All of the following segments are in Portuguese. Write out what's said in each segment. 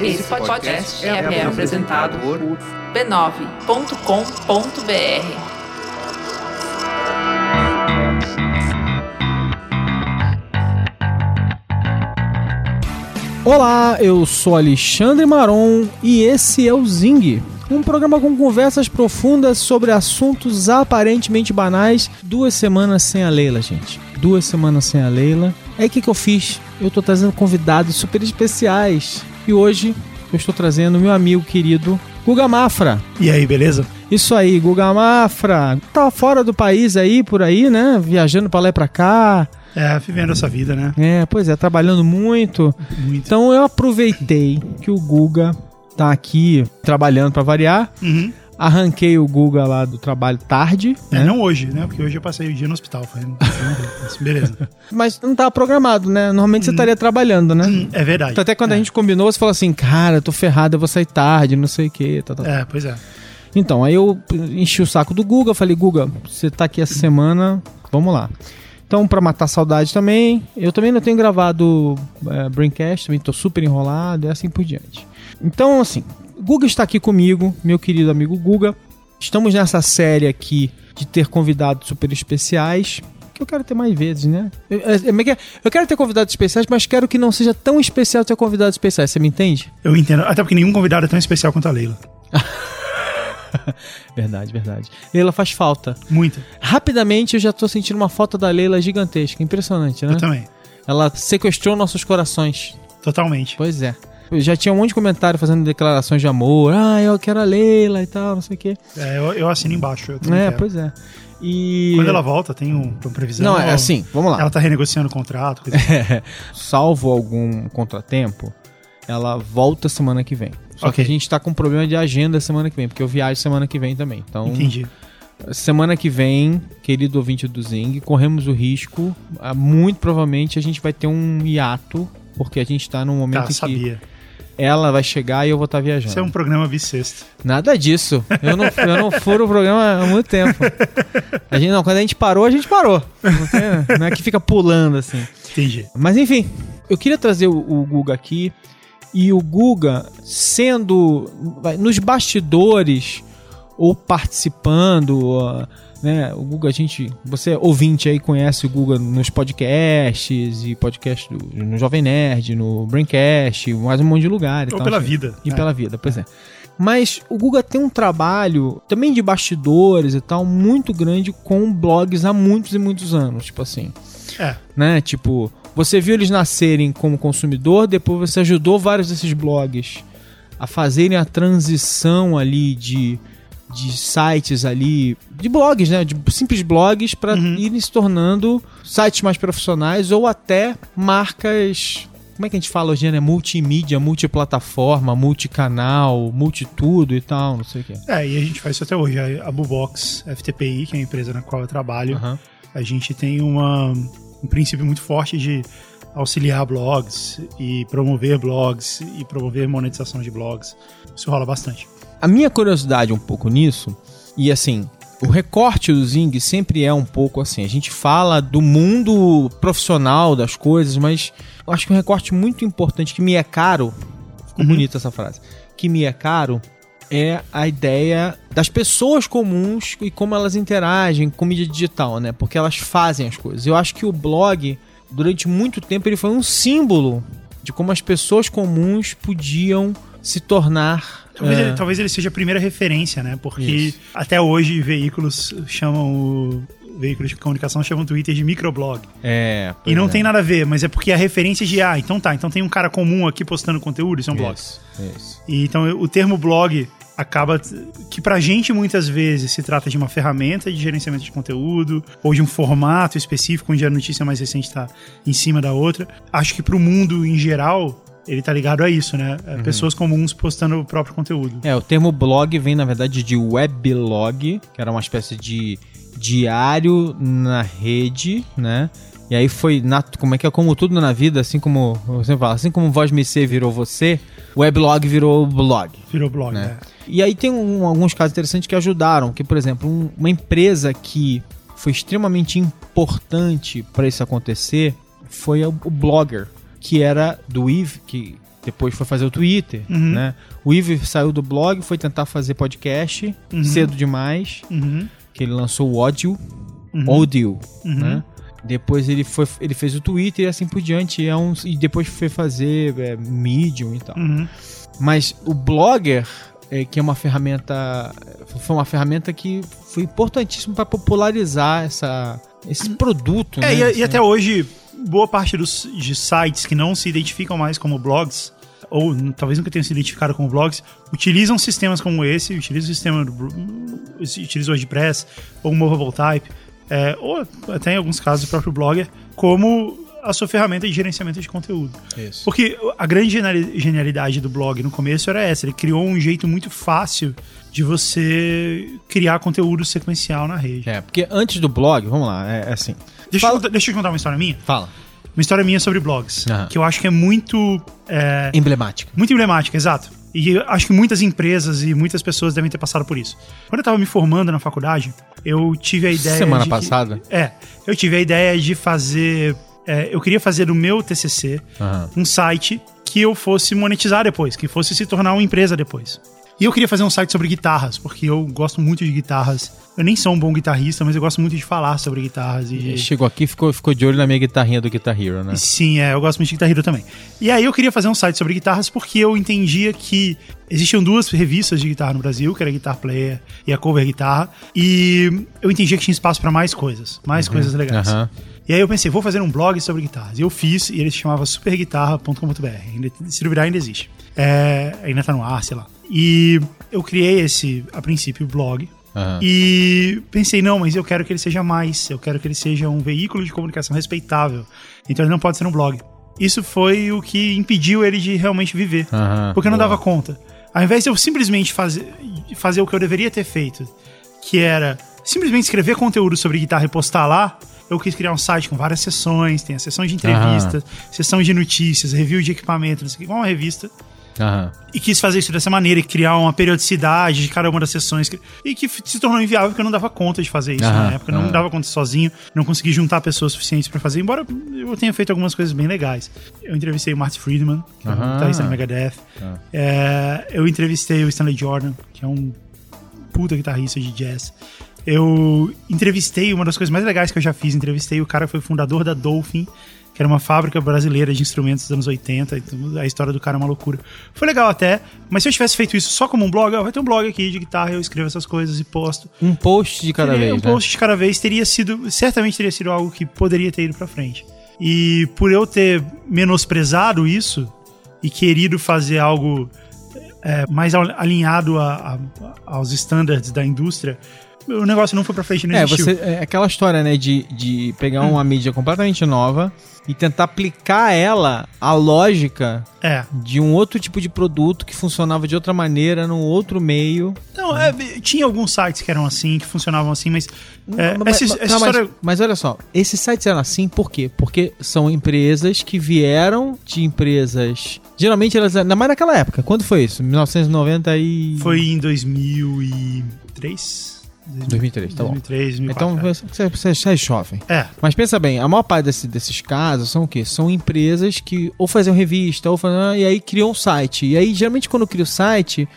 Esse podcast é, é apresentado por b9.com.br. Olá, eu sou Alexandre Maron e esse é o Zing, um programa com conversas profundas sobre assuntos aparentemente banais. Duas semanas sem a Leila, gente. Duas semanas sem a Leila. Aí o que, que eu fiz? Eu tô trazendo convidados super especiais. E hoje eu estou trazendo meu amigo querido Guga Mafra. E aí, beleza? Isso aí, Guga Mafra. Tá fora do país aí, por aí, né? Viajando pra lá e pra cá. É, vivendo essa vida, né? É, pois é, trabalhando muito. Muito. Então eu aproveitei que o Guga tá aqui trabalhando pra variar. Uhum. Arranquei o Guga lá do trabalho tarde. É, né? não hoje, né? Porque hoje eu passei o dia no hospital. Mas Beleza. Mas não tava programado, né? Normalmente você estaria trabalhando, né? Hum, É verdade. Então, Até quando a É. gente combinou, você falou assim, cara, eu tô ferrado, eu vou sair tarde, não sei o quê. Tá, tá, tá. É, pois é. Então, aí eu enchi o saco do Guga, falei, Guga, você tá aqui essa semana, vamos lá. Então, pra matar a saudade também, eu também não tenho gravado é, Braincast, também tô super enrolado e assim por diante. Então, assim, Guga está aqui comigo, meu querido amigo Guga. Estamos nessa série aqui de ter convidados super especiais, que eu quero ter mais vezes, né? Eu, é- é- é- eu quero ter convidados especiais, mas quero que não seja tão especial ter convidados especiais, você me entende? Eu entendo. Até porque nenhum convidado é tão especial quanto a Leila. Verdade, verdade. Leila faz falta. Muita. Rapidamente eu já tô sentindo uma foto da Leila gigantesca. Impressionante, né? Eu também. Ela sequestrou nossos corações. Totalmente. Pois é. Já tinha um monte de comentário fazendo declarações de amor. Ah, eu quero a Leila e tal, não sei o quê. É, eu, eu assino embaixo. Eu É, quero. pois é. E. Quando ela volta, tem um, uma previsão. Não, é assim, vamos lá. Ela tá renegociando o contrato. assim. Salvo algum contratempo, ela volta semana que vem. Só que Ok. a gente tá com problema de agenda semana que vem, porque eu viajo semana que vem também. Então, Entendi. Semana que vem, querido ouvinte do Zing, corremos o risco. ah, Muito provavelmente a gente vai ter um hiato, porque a gente tá num momento Tá, em que sabia. Ela vai chegar e eu vou estar viajando. Isso é um programa bissexto. Nada disso. Eu não, eu não furo o programa há muito tempo. A gente, não, quando a gente parou, a gente parou. Não, tem- não é que fica pulando assim. Entendi. Mas enfim, eu queria trazer o, o Guga aqui. E o Guga sendo nos bastidores ou participando, ó, né? O Guga, a gente, você ouvinte aí conhece o Guga nos podcasts e podcast do, no Jovem Nerd, no Braincast, mais um monte de lugar. e Ou tal, pela assim. vida. E É. pela vida, pois é. Mas o Guga tem um trabalho também de bastidores e tal muito grande com blogs há muitos e muitos anos, tipo assim É. né? Tipo, você viu eles nascerem como consumidor, depois você ajudou vários desses blogs a fazerem a transição ali de, de sites ali, de blogs, né? De simples blogs para Uhum. irem se tornando sites mais profissionais ou até marcas. Como é que a gente fala hoje, né? Multimídia, multiplataforma, multicanal, multitudo e tal, não sei o quê. É, e a gente faz isso até hoje. A Bubox FTPI, que é a empresa na qual eu trabalho, Aham. a gente tem uma, um princípio muito forte de auxiliar blogs e promover blogs e promover monetização de blogs. Isso rola bastante. A minha curiosidade um pouco nisso, e assim, o recorte do Zing sempre é um pouco assim. A gente fala do mundo profissional das coisas, mas eu acho que um recorte muito importante que me é caro, ficou Uhum. bonita essa frase, que me é caro é a ideia das pessoas comuns e como elas interagem com mídia digital, né? Porque elas fazem as coisas. Eu acho que o blog, durante muito tempo, ele foi um símbolo de como as pessoas comuns podiam se tornar Talvez, é, ele, talvez ele seja a primeira referência, né? Porque Isso. até hoje veículos chamam o. Veículos de comunicação chamam Twitter de microblog. É, E não é. tem nada a ver, mas é porque a referência de, ah, então tá, então tem um cara comum aqui postando conteúdo, isso é um blog. Isso, isso. E então o termo blog acaba que pra gente muitas vezes se trata de uma ferramenta de gerenciamento de conteúdo ou de um formato específico onde a notícia mais recente está em cima da outra. Acho que pro mundo em geral ele tá ligado a isso, né? É, Pessoas comuns postando o próprio conteúdo. É, o termo blog vem, na verdade, de weblog, que era uma espécie de diário na rede, né? E aí foi, na, como é que é, como tudo na vida, assim como, você fala, assim como Voz Me Ser virou você, o weblog virou blog. Virou blog, Né? né? E aí tem um- alguns casos interessantes que ajudaram, que, por exemplo, um- uma empresa que foi extremamente importante para isso acontecer foi o, o Blogger. Que era do Eve, que depois foi fazer o Twitter, Uhum. né? O Eve saiu do blog, foi tentar fazer podcast, Uhum. cedo demais, Uhum. que ele lançou o Audio, Uhum. Audio, Uhum. né? Depois ele, foi, ele fez o Twitter e assim por diante, e é um, e depois foi fazer é, Medium e tal. Uhum. Mas o Blogger, é, que é uma ferramenta, foi uma ferramenta que foi importantíssima para popularizar essa, esse produto. É, né? e, e Assim. até hoje, boa parte dos, de sites que não se identificam mais como blogs, ou talvez nunca tenham se identificado como blogs, utilizam sistemas como esse, utilizam o sistema do, utilizam o WordPress, ou o Movable Type, é, ou até em alguns casos o próprio Blogger, como a sua ferramenta de gerenciamento de conteúdo. Isso. Porque a grande geniali- genialidade do blog no começo era essa, ele criou um jeito muito fácil de você criar conteúdo sequencial na rede. É, porque antes do blog, vamos lá, é, é assim. Deixa, eu Fala- contar- deixa eu contar uma história minha. Fala. Uma história minha sobre blogs, Aham. que eu acho que é muito, é, Emblemática. muito emblemática, exato. E eu acho que muitas empresas e muitas pessoas devem ter passado por isso. Quando eu tava me formando na faculdade, eu tive a ideia. Semana de que- passada? é, eu tive a ideia de fazer. É, eu queria fazer do meu TCC Aham. um site que eu fosse monetizar depois, que fosse se tornar uma empresa depois. E eu queria fazer um site sobre guitarras, porque eu gosto muito de guitarras. Eu nem sou um bom guitarrista, mas eu gosto muito de falar sobre guitarras. E de... Chegou aqui e ficou, ficou de olho na minha guitarrinha do Guitar Hero, né? Sim, é, eu gosto muito de Guitar Hero também. E aí eu queria fazer um site sobre guitarras porque eu entendia que existiam duas revistas de guitarra no Brasil, que era a Guitar Player e a Cover Guitarra, e eu entendia que tinha espaço para mais coisas, mais coisas legais. Aham. E aí eu pensei, vou fazer um blog sobre guitarras. E eu fiz, e ele se chamava superguitarra.com.br. Se duvidar, ainda existe. É, ainda tá no ar, sei lá. E eu criei esse, a princípio, blog. Aham. E pensei, não, mas eu quero que ele seja mais. Eu quero que ele seja um veículo de comunicação respeitável. Então ele não pode ser um blog. Isso foi o que impediu ele de realmente viver. Aham. Porque eu não Boa. dava conta. Ao invés de eu simplesmente fazer, fazer o que eu deveria ter feito, que era simplesmente escrever conteúdo sobre guitarra e postar lá, eu quis criar um site com várias sessões, tem a sessão de entrevistas, sessão de notícias, review de equipamento, não sei o que, igual uma revista. Aham. E quis fazer isso dessa maneira, e criar uma periodicidade de cada uma das sessões. E que se tornou inviável porque eu não dava conta de fazer isso Aham, na época. Eu não dava conta sozinho, não consegui juntar pessoas suficientes pra fazer, embora eu tenha feito algumas coisas bem legais. Eu entrevistei o Marty Friedman, que é um guitarrista do Megadeth. Ah. É, eu entrevistei o Stanley Jordan, que é um puta guitarrista de jazz. Eu entrevistei, uma das coisas mais legais que eu já fiz, entrevistei o cara que foi fundador da Dolphin, que era uma fábrica brasileira de instrumentos dos anos 80, então a história do cara é uma loucura. Foi legal até, mas se eu tivesse feito isso só como um blog, ó, vai ter um blog aqui de guitarra, eu escrevo essas coisas e posto. Um post de cada Teria- vez, um né? post de cada vez teria sido, certamente teria sido algo que poderia ter ido pra frente. E por eu ter menosprezado isso e querido fazer algo é, mais al- alinhado a- a- aos standards da indústria, o negócio não foi pra frente, não É, existiu. você, é aquela história, né, de, de pegar uma mídia completamente nova e tentar aplicar ela à lógica É. de um outro tipo de produto que funcionava de outra maneira, num outro meio. Não, é, tinha alguns sites que eram assim, que funcionavam assim, mas, é, Mas- essa, mas- essa não, mas- história... mas, olha só, esses sites eram assim por quê? Porque são empresas que vieram de empresas. Geralmente elas. Ainda mais naquela época. Quando foi isso? 1990 e. Foi em 2003? 2003, tá bom. 2003, 2004. Então você, você, você é jovem. é. É, Mas pensa bem, a maior parte desse- desses casos são o quê? São empresas que ou faziam revista, ou faziam, e aí criam um site. E aí, geralmente, quando cria o site,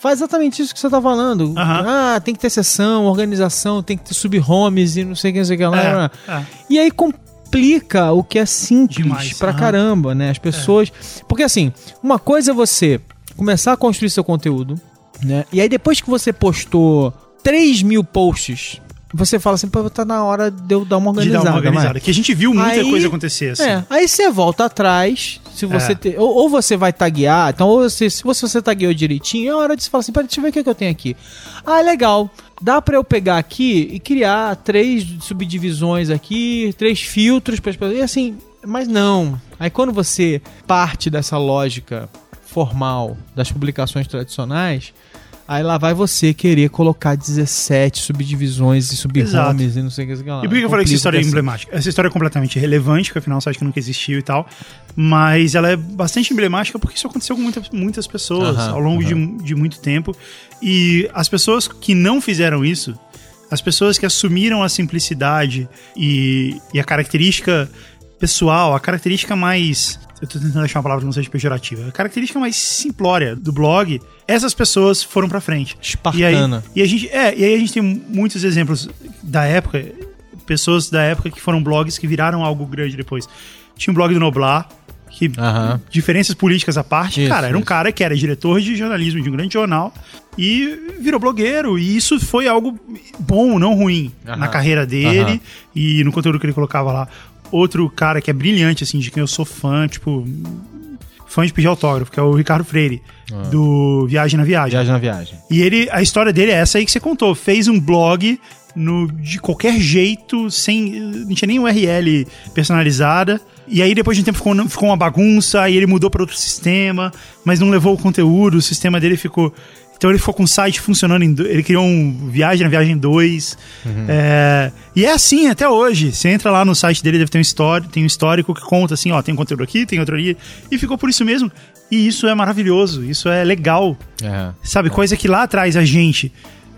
faz exatamente isso que você tá falando. Ah, tem que ter sessão, organização, tem que ter sub-homes e não sei o que, não sei o que lá. é, é. E aí complica o que é simples Demais, pra caramba, né? As pessoas. Porque assim, uma coisa é você começar a construir seu conteúdo, né? E aí depois que você postou 3 mil posts, você fala assim, pô, tá na hora de eu dar uma De organizada. dar uma organizada. vai. Que a gente viu muita Aí- coisa acontecer assim. É, aí você volta atrás, se você É. ter, ou, ou você vai taguear, então ou você, se você, você tagueou direitinho, é hora de você falar assim, peraí, deixa eu ver o que, que eu tenho aqui. Ah, legal. Dá pra eu pegar aqui e criar três subdivisões aqui, três filtros para as pessoas. E assim, mas não. Aí quando você parte dessa lógica formal das publicações tradicionais, aí lá vai você querer colocar 17 subdivisões e sub-homes e não sei o que. lá. E por que eu falei que essa história é assim. emblemática? Essa história é completamente irrelevante, porque afinal é um site que nunca existiu e tal. Mas ela é bastante emblemática porque isso aconteceu com muitas, muitas pessoas ao longo de, de muito tempo. E as pessoas que não fizeram isso, as pessoas que assumiram a simplicidade e, e a característica pessoal, a característica mais Eu tô tentando achar uma palavra que não seja pejorativa. A característica mais simplória do blog, essas pessoas foram pra frente. E aí, Espartana. e a gente, é, e aí a gente tem muitos exemplos da época, pessoas da época que foram blogs que viraram algo grande depois. Tinha um blog do Noblar, que diferenças políticas à parte, Isso, cara, era um isso. cara que era diretor de jornalismo de um grande jornal e virou blogueiro. E isso foi algo bom, não ruim, na carreira dele e no conteúdo que ele colocava lá. Outro cara que é brilhante, assim, de quem eu sou fã, tipo, fã de pedir autógrafo, que é o Ricardo Freire, do Viagem na Viagem. Viagem na viagem. E ele, a história dele é essa aí que você contou. Fez um blog no, de qualquer jeito, sem. Não tinha nem URL personalizada. E aí, depois de um tempo, ficou, ficou uma bagunça. Aí ele mudou para outro sistema, mas não levou o conteúdo. O sistema dele ficou. Então ele ficou com o site funcionando. Em, ele criou um Viagem na Viagem 2. É, e é assim até hoje. Você entra lá no site dele, deve ter um, histórico, tem um histórico que conta assim: ó, tem conteúdo aqui, tem outro ali. E ficou por isso mesmo. E isso é maravilhoso. Isso é legal. É. Sabe, coisa que lá atrás a gente.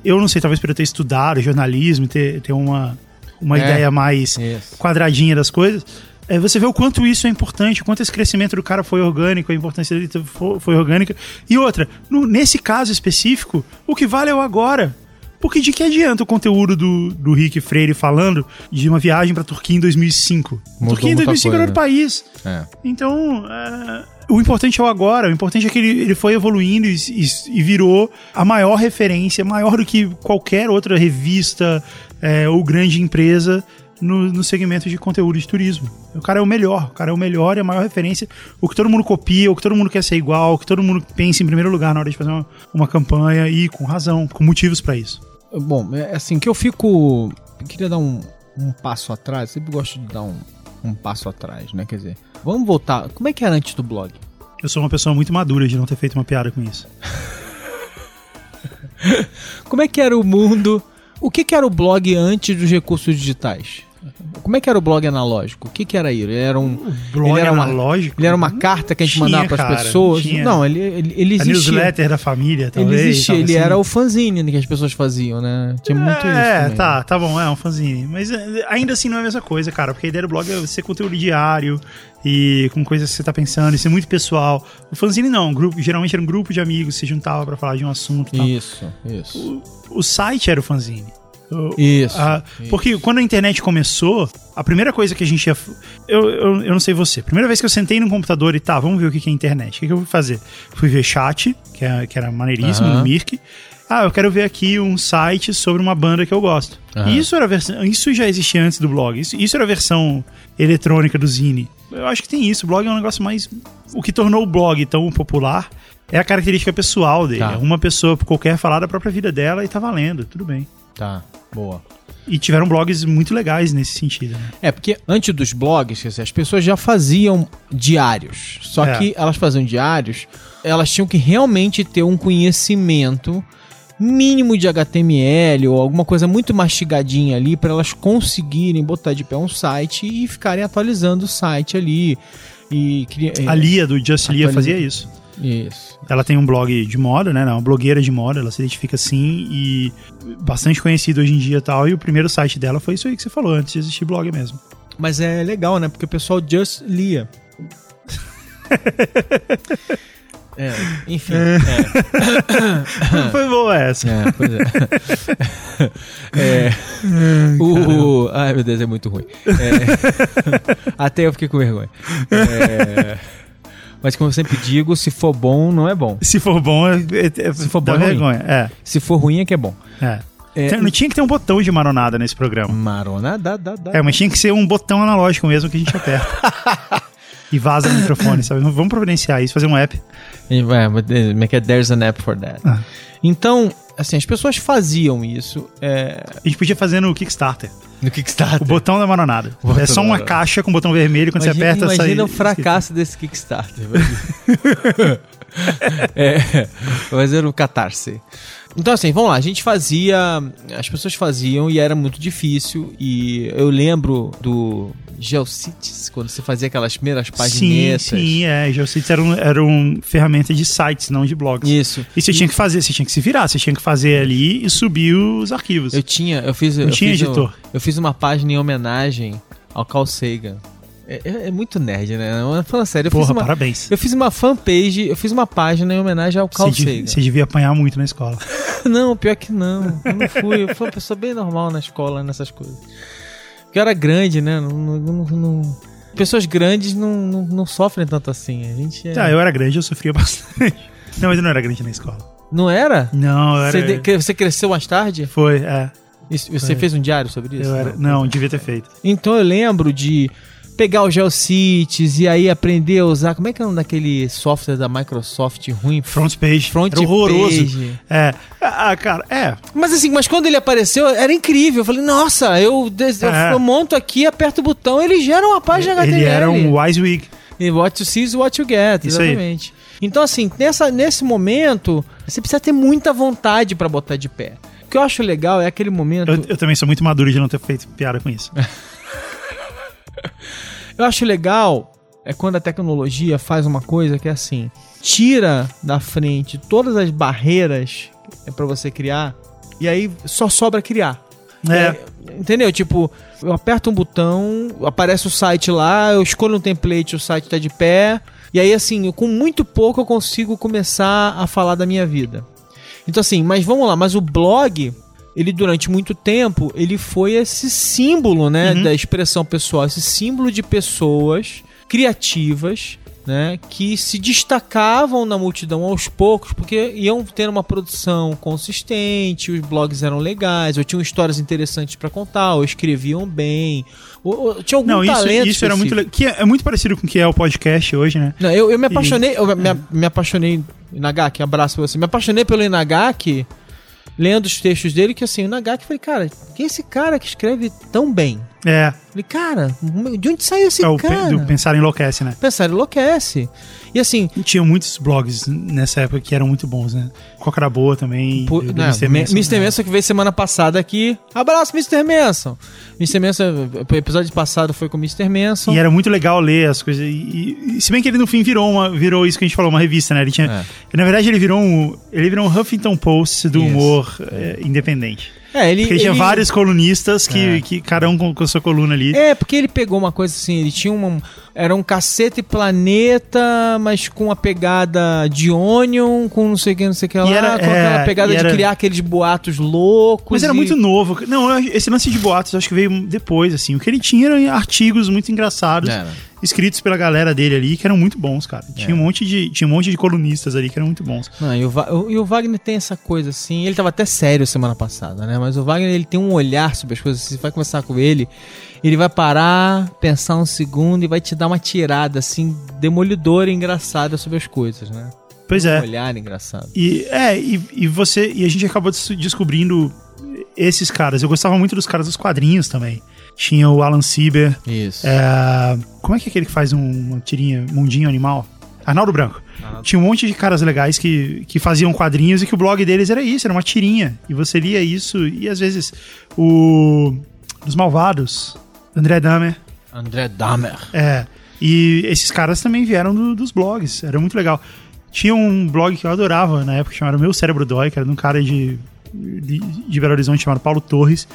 Eu não sei, talvez por eu ter estudado jornalismo, ter, ter uma, uma É, ideia mais Isso. quadradinha das coisas. É, você vê o quanto isso é importante, o quanto esse crescimento do cara foi orgânico, a importância dele foi, foi orgânica. E outra, no- nesse caso específico, o que vale é o agora. Porque de que adianta o conteúdo do, do Rick Freire falando de uma viagem pra Turquia em 2005? Mudou Turquia em muita 2005 era coisa. outro país. É. Então, é, o importante é o agora. O importante é que ele, ele foi evoluindo e, e- e virou a maior referência, maior do que qualquer outra revista é, ou grande empresa no, no segmento de conteúdo de turismo. O cara é o melhor. O cara é o melhor e a maior referência. O que todo mundo copia, o que todo mundo quer ser igual, o que todo mundo pensa em primeiro lugar na hora de fazer uma, uma campanha e com razão, com motivos pra isso. Bom, é assim que eu fico. Eu queria dar um, um passo atrás. Sempre gosto de dar um, um passo atrás, né? Quer dizer, vamos voltar. Como é que era antes do blog? Eu sou uma pessoa muito madura de não ter feito uma piada com isso. Como é que era o mundo? O que, que era o blog antes dos recursos digitais? Como é que era o blog analógico? O que, que era ele? Ele era um. Blog ele era uma, analógico? Ele era uma carta que a gente Tinha, mandava para as pessoas? tinha. Não, ele, ele, ele A existia. newsletter da família, Ele talvez. existia, tava ele assim. era o fanzine que as pessoas faziam, né? Tinha muito isso. É, tá, tá bom, é um fanzine. Mas é, ainda assim não é a mesma coisa, cara, porque a ideia do blog é ser conteúdo diário e com coisas que você tá pensando, isso é muito pessoal. O fanzine não, um grupo, geralmente era um grupo de amigos se juntava pra falar de um assunto tal. Isso, isso. O, o site era o fanzine. Isso. a- isso. porque quando a internet começou, a primeira coisa que a gente ia. Eu, eu, eu não sei você. Primeira vez que eu sentei no computador e tá, vamos ver o que é internet. O que, que eu fui fazer? Fui ver chat, que, é, que era maneiríssimo, Aham. no Mirk. Ah, eu quero ver aqui um site sobre uma banda que eu gosto. E isso era versão. Isso já existia antes do blog. Isso, isso era a versão eletrônica do Zine. Eu acho que tem isso. O blog é um negócio mais. O que tornou o blog tão popular é a característica pessoal dele. Tá. Uma pessoa qualquer falar da própria vida dela e tá valendo, tudo bem. Tá, boa. E tiveram blogs muito legais nesse sentido. Né? É, porque antes dos blogs, quer dizer, as pessoas já faziam diários. Só É. que elas faziam diários, elas tinham que realmente ter um conhecimento mínimo de HTML ou alguma coisa muito mastigadinha ali para elas conseguirem botar de pé um site e ficarem atualizando o site ali. E A Lia, do Just Lia, fazia isso. Isso. Ela tem um blog de moda, né? Uma blogueira de moda, ela se identifica assim e bastante conhecida hoje em dia e tal. E o primeiro site dela foi isso aí que você falou, antes de existir blog mesmo. Mas é legal, né? Porque o pessoal just lia. é, enfim. É. foi boa essa. É, pois é. É, o, ai, meu Deus, é muito ruim. É, até eu fiquei com vergonha. É, mas como eu sempre digo, se for bom, não é bom. Se for bom, é, é, é, Se for bom, é ruim. vergonha. É, Se for ruim, é que é bom. é. É, Não tinha que ter um botão de maronada nesse programa. Marona, dá, dá, dá. É, mas tinha que ser um botão analógico mesmo que a gente aperta. e vaza no microfone, sabe? Vamos providenciar isso, fazer um app. É, but the- make it- there's an app for that. Ah. Então, assim, as pessoas faziam isso é, A gente podia fazer no Kickstarter. no Kickstarter. O botão da maronada. É só uma caixa com o botão vermelho quando Imagina, você aperta imagina sai- o fracasso desse Kickstarter. imagina. é, fazer o catarse. Então, assim, vamos lá. A gente fazia. As pessoas faziam e era muito difícil. E eu lembro do Geocities, quando você fazia aquelas primeiras Sim, paginetas. sim, é. GeoCities era um, era um ferramenta de sites, não de blogs. Isso. E você tinha que fazer, você tinha que se virar, você tinha que fazer ali e subir os arquivos. Eu tinha, eu fiz. Não eu tinha fiz editor. Eu, eu fiz uma página em homenagem ao Carl Sagan. É, é- é muito nerd, né? Falando sério, eu fiz, Porra, uma, parabéns. eu fiz uma fanpage, eu fiz uma página em homenagem ao Carl Você, Sagan. você devia apanhar muito na escola. Não, pior que não. Eu não fui. Eu fui uma pessoa bem normal na escola, nessas coisas. Porque eu era grande, né? Não, não- não- Pessoas grandes não, não, sofrem tanto assim. A gente é... Ah, eu era grande, eu sofria bastante. Não, mas eu não era grande na escola. Não era? Não, eu era. Você, você cresceu mais tarde? Foi, é. Isso- Você fez um diário sobre isso? Eu era... Não, devia ter feito. Então eu lembro de pegar o GeoCities e aí aprender a usar. Como é que é o nome daquele software da Microsoft ruim? Front page. Front era horroroso. page. É. Ah, cara, é. Mas assim, mas quando ele apareceu, era incrível. Eu falei, nossa, eu, É. eu monto aqui, aperto o botão, ele gera uma página HTML. Ele era um WYSIWYG. E what you see is what you get, Isso aí. exatamente. Então, assim, nessa, nesse momento, você precisa ter muita vontade pra botar de pé. O que eu acho legal é aquele momento. Eu, eu também sou muito maduro de não ter feito piada com isso. Eu acho legal é quando a tecnologia faz uma coisa que é assim, tira da frente todas as barreiras é para você criar e aí só sobra criar. É. Entendeu? Tipo, eu aperto um botão, aparece o site lá, eu escolho um template, o site tá de pé. E aí, assim, eu, com muito pouco eu consigo começar a falar da minha vida. Então, assim, mas vamos lá, mas o blog, ele durante muito tempo, ele foi esse símbolo, né, Uhum. da expressão pessoal, esse símbolo de pessoas criativas, né, que se destacavam na multidão aos poucos, porque iam ter uma produção consistente, os blogs eram legais, ou tinham histórias interessantes pra contar, ou escreviam bem, ou, ou tinha algum Não, isso, talento isso era muito. Que é, é muito parecido com o que é o podcast hoje, né? Não, eu, eu me apaixonei, eu me, me apaixonei, Nagaki, abraço pra você, me apaixonei pelo Inagaki, lendo os textos dele, que assim, o Nagaki, falei, cara, quem é esse cara que escreve tão bem? É. Falei, cara, de onde saiu esse é o pe- cara? do Pensar Enlouquece, né? Pensar enlouquece. E assim, E tinha muitos blogs nessa época que eram muito bons, né? Coca boa também. Pô, do não, Mr. Manson, Mr. né? Manson que veio semana passada aqui. Abraço, Mr. Manson. Mr. Manson, o episódio passado foi com o Mr. Manson. E era muito legal ler as coisas. E, e- se bem que ele no fim virou uma, virou isso que a gente falou, uma revista, né? Ele tinha, Na verdade, ele virou um, ele virou um Huffington Post do Isso. humor é, independente. É, ele, Porque ele tinha vários colunistas que, É. que cada um com, com a sua coluna ali. É, porque ele pegou uma coisa assim, ele tinha uma. Era um cacete planeta, mas com a pegada de Onion, com não sei o que, não sei o que lá, E era- com aquela é, pegada e de era- criar aqueles boatos loucos. Mas era e- muito novo. Não, esse lance de boatos eu acho que veio depois, assim. O que ele tinha eram artigos muito engraçados, Era. Escritos pela galera dele ali, que eram muito bons, cara. É. Tinha, um monte de, tinha um monte de colunistas ali que eram muito bons. Não, e o, o- e o Wagner tem essa coisa assim, ele tava até sério semana passada, né? Mas o Wagner ele tem um olhar sobre as coisas, você vai conversar com ele, ele vai parar, pensar um segundo e vai te dar uma tirada assim, demolidora e engraçada sobre as coisas, né? Pois Um é. olhar engraçado. E, é, e, e você. E a gente acabou des- descobrindo esses caras. Eu gostava muito dos caras dos quadrinhos também. Tinha o Alan Sieber. Isso. é, como é que é aquele que faz um- uma tirinha, Mundinho Animal? Arnaldo Branco. Tinha um monte de caras legais que, que faziam quadrinhos e que o blog deles era isso, era uma tirinha. E você lia isso, e às vezes o. Os Malvados, André Dahmer. André Dahmer. É. E esses caras também vieram do- dos blogs. Era muito legal. Tinha um blog que eu adorava na época, chamado Meu Cérebro Dói, que era de um cara de, de, de Belo Horizonte chamado Paulo Torres.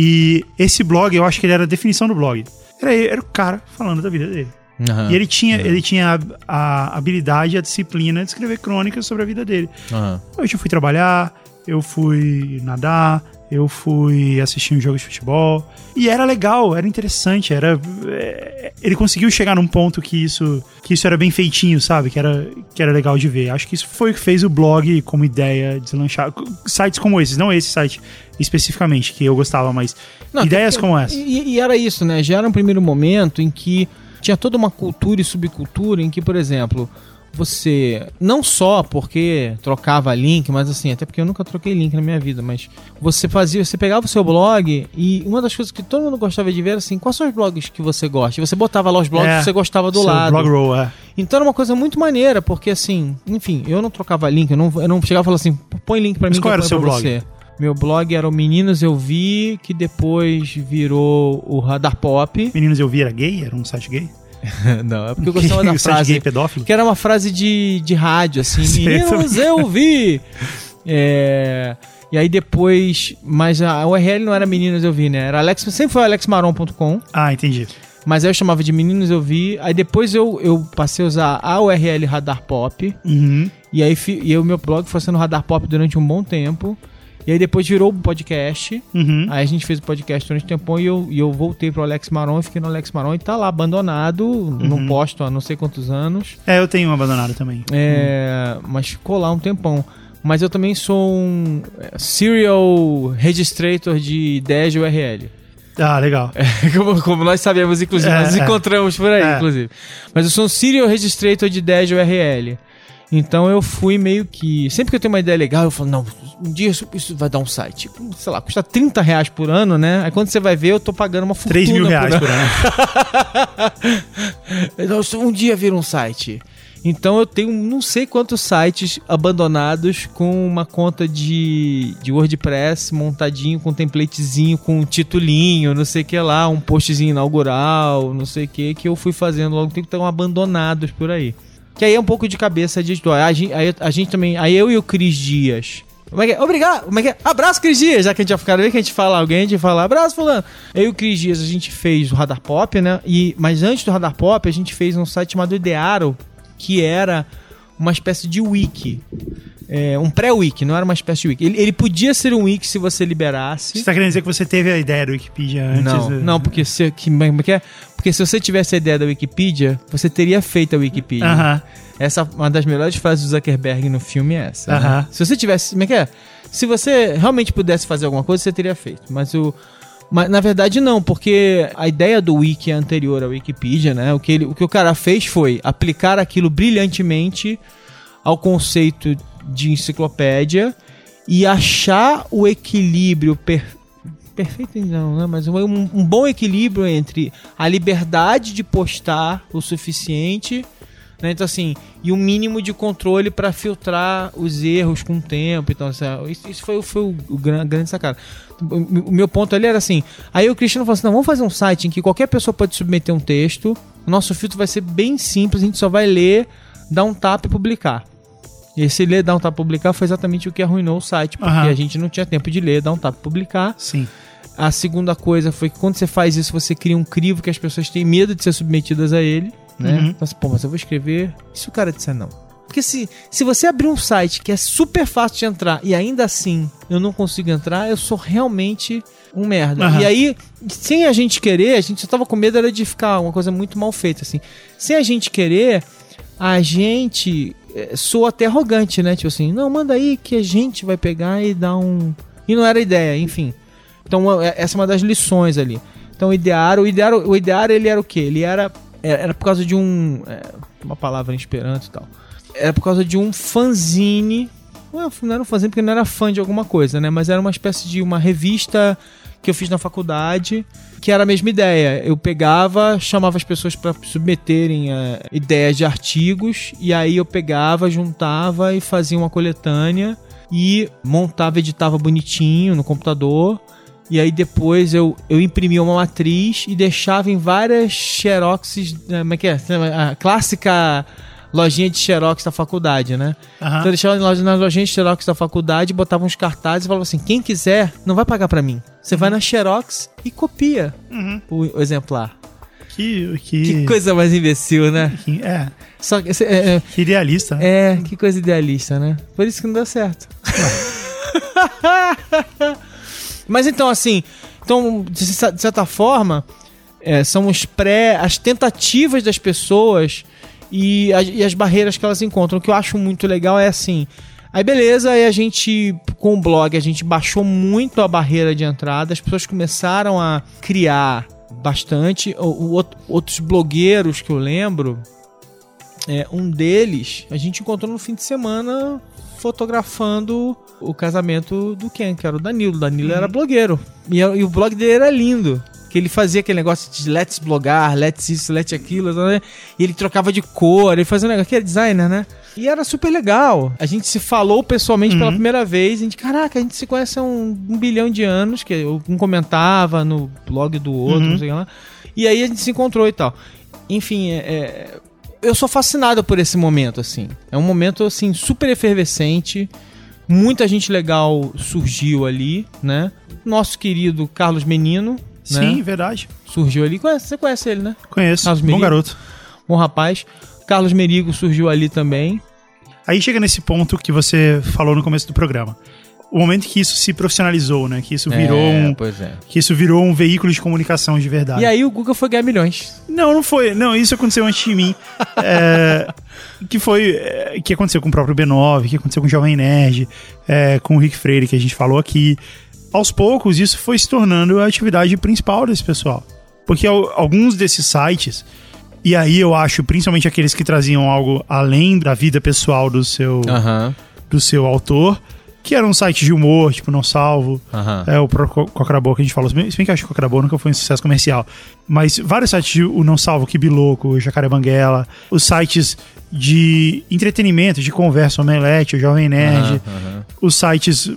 E esse blog, eu acho que ele era a definição do blog. Era, ele- era o cara falando da vida dele. Aham, E ele tinha, ele tinha a, a habilidade, a disciplina de escrever crônicas sobre a vida dele. aham. Hoje eu fui trabalhar, eu fui nadar, eu fui assistir um jogo de futebol. E era legal, era interessante, era. é, Ele conseguiu chegar num ponto que isso, que isso era bem feitinho, sabe? Que era, que era legal de ver. Acho que isso foi o que fez o blog como ideia deslanchar. Sites como esses, não esse site especificamente, que eu gostava, mas Não, ideias que- como essa. E, e era isso, né? Já era um primeiro momento em que tinha toda uma cultura e subcultura em que, por exemplo, você não só porque trocava link, mas assim, até porque eu nunca troquei link na minha vida, mas você fazia, você pegava o seu blog e uma das coisas que todo mundo gostava de ver era assim, quais são os blogs que você gosta? E você botava lá os blogs É, que você gostava do lado. Blog roll, é. Então era uma coisa muito maneira, porque assim, enfim, eu não trocava link, eu não, eu não chegava e falava assim, põe link pra Mas mim qual que eu era o seu blog? você. Meu blog era o Meninos Eu Vi, que depois virou o Radar Pop. Meninos, eu vi, era gay? Era um site gay? não, é porque eu gostava da site frase. Que era uma frase de, de rádio, assim, Meninos Eu Vi! É, E aí depois, mas a URL não era Meninos Eu Vi, né? Era Alex, sempre foi alexmaron.com. Ah, entendi. Mas aí eu chamava de Meninos Eu Vi. Aí depois eu, eu passei a usar a URL Radar Pop. Uhum. E aí fi- e o meu blog foi sendo Radar Pop durante um bom tempo. E aí depois virou um podcast. Uhum. Aí a gente fez o podcast durante um tempão e eu, e eu voltei pro Alex Maron e fiquei no Alex Maron e tá lá abandonado. Não posto há não sei quantos anos. É, eu tenho um abandonado também. É, mas ficou lá um tempão. Mas eu também sou um é, serial registrator de ideias de URL. Ah, legal. como, como nós sabemos, inclusive, É, nós é. encontramos por aí, É. inclusive. Mas eu sou um serial registrator de ideias de URL. Então eu fui meio que. Sempre que eu tenho uma ideia legal, eu falo, não, um dia isso, isso vai dar um site. Sei lá, custa 30 reais por ano, né? Aí quando você vai ver, eu tô pagando uma fortuna. 3 mil reais ano. por ano. Então, um dia vira um site. Então eu tenho não sei quantos sites abandonados com uma conta de, de WordPress montadinho com um templatezinho, com um titulinho, não sei o que lá, um postzinho inaugural, não sei o que, que eu fui fazendo logo tempo, estão abandonados por aí. Que aí é um pouco de cabeça de editor. A gente, aí a gente também, aí eu e o Cris Dias. Como é que é? Obrigado! Como é que é? Abraço, Cris Dias! Já que a gente já ficaram aí, que a gente fala alguém, a gente fala abraço, fulano. Eu e o Cris Dias, a gente fez o Radar Pop, né? E, mas antes do Radar Pop, a gente fez um site chamado Idearo, que era uma espécie de wiki. É, um pré-wiki, não era uma espécie de wiki. Ele, ele podia ser um wiki se você liberasse. Você tá querendo dizer que você teve a ideia do Wikipedia antes? Não, do- não, porque se, que, como é que é? Porque se você tivesse a ideia da Wikipedia, você teria feito a Wikipedia. Aham. Essa uma das melhores frases do Zuckerberg no filme é essa. né? Aham. Se você tivesse, como é que é? Se você realmente pudesse fazer alguma coisa, você teria feito. Mas o mas na verdade não, porque a ideia do wiki é anterior à Wikipedia, né? O que, ele, o que o cara fez foi aplicar aquilo brilhantemente ao conceito de enciclopédia e achar o equilíbrio per- perfeito não, né? Mas um, um bom equilíbrio entre a liberdade de postar o suficiente né? Então, assim, e um mínimo de controle para filtrar os erros com o tempo. Então, assim, isso, isso foi, o- foi o, o gran- grande sacada. O, o meu ponto ali era assim: aí o Cristiano falou assim: não, vamos fazer um site em que qualquer pessoa pode submeter um texto, o nosso filtro vai ser bem simples, a gente só vai ler, dar um tap e publicar. E esse ler, dar um tap e publicar foi exatamente o que arruinou o site, porque Aham. a gente não tinha tempo de ler, dar um tap e publicar. Sim. A segunda coisa foi que quando você faz isso, você cria um crivo que as pessoas têm medo de ser submetidas a ele, né? Uhum. Então, assim, pô, mas eu vou escrever. E se o cara disser não? Porque se, se você abrir um site que é super fácil de entrar e ainda assim eu não consigo entrar, eu sou realmente um merda. Aham. E aí, sem a gente querer, a gente só tava com medo era de ficar uma coisa muito mal feita, assim. Sem a gente querer, a gente eh, soa até arrogante, né? Tipo assim, não, manda aí que a gente vai pegar e dar um. E não era ideia, enfim. Então, é- essa é uma das lições ali. Então, o ideário, o ideário, o ideário ele era o quê? Ele era, era era por causa de um. é, uma palavra em esperanto e tal. Era por causa de um fanzine. Não era- não era um fanzine porque não era fã de alguma coisa, né? Mas era uma espécie de uma revista que eu fiz na faculdade, que era a mesma ideia. Eu pegava, chamava as pessoas para submeterem é, ideias de artigos, e aí eu pegava, juntava e fazia uma coletânea e montava, editava bonitinho no computador. E aí depois eu, eu imprimia uma matriz e deixava em várias xeroxes, né, como é que é? A clássica lojinha de xerox da faculdade, né? Aham. Então eu deixava na lojinha de xerox da faculdade, botava uns cartazes e falava assim, quem quiser, não vai pagar pra mim. Você vai na xerox e copia Uhum. o, o exemplar. Que, que, Que coisa mais imbecil, né? que- é, Só que, é, é, que idealista. né? é, que coisa idealista, né? Por isso que não deu certo. Mas então, assim, então, de cer- de certa forma, é, são os pré, as tentativas das pessoas e, as- e as barreiras que elas encontram. O que eu acho muito legal é assim. Aí beleza, aí a gente, com o blog, a gente baixou muito a barreira de entrada, as pessoas começaram a criar bastante. O, o outro- outros blogueiros que eu lembro, é, um deles a gente encontrou no fim de semana fotografando o casamento do Ken, que era o Danilo. Danilo era blogueiro. E, e o blog dele era lindo. Que ele fazia aquele negócio de let's blogar, let's isso, let's aquilo, né? E ele trocava de cor, ele fazia um negócio, que é designer, né? E era super legal. A gente se falou pessoalmente pela primeira vez. A gente, caraca, a gente se conhece há um, um bilhão de anos. Que um comentava no blog do outro, Uhum. não sei lá. E aí a gente se encontrou e tal. Enfim, é, é, eu sou fascinado por esse momento, assim. É um momento, assim, super efervescente. Muita gente legal surgiu ali, né? Nosso querido Carlos Menino, né? Sim, verdade. Surgiu ali. Você conhece ele, né? Conheço. Carlos Bom Merigo. garoto. Bom rapaz. Carlos Merigo surgiu ali também. Aí chega nesse ponto que você falou no começo do programa. O momento que isso se profissionalizou, né? Que isso virou É, um. Pois é. Que isso virou um veículo de comunicação de verdade. E aí o Google foi ganhar milhões. Não, não foi. Não, isso aconteceu antes de mim. É, que foi. é, que aconteceu com o próprio B9, que aconteceu com o Jovem Nerd, é, com o Rick Freire, que a gente falou aqui. Aos poucos, isso foi se tornando a atividade principal desse pessoal. Porque al- alguns desses sites. E aí eu acho, principalmente aqueles que traziam algo além da vida pessoal do seu, Aham. do seu autor, que eram sites de humor, tipo Não Salvo, Aham. é o próprio Co- Cocarabô que a gente falou. Se bem se bem que eu acho que o Cocarabô nunca foi um sucesso comercial. Mas vários sites, de o Não Salvo, Kibiloco, o Jacaré Banguela, os sites de entretenimento, de conversa, o Omelete, o Jovem Nerd, aham. os sites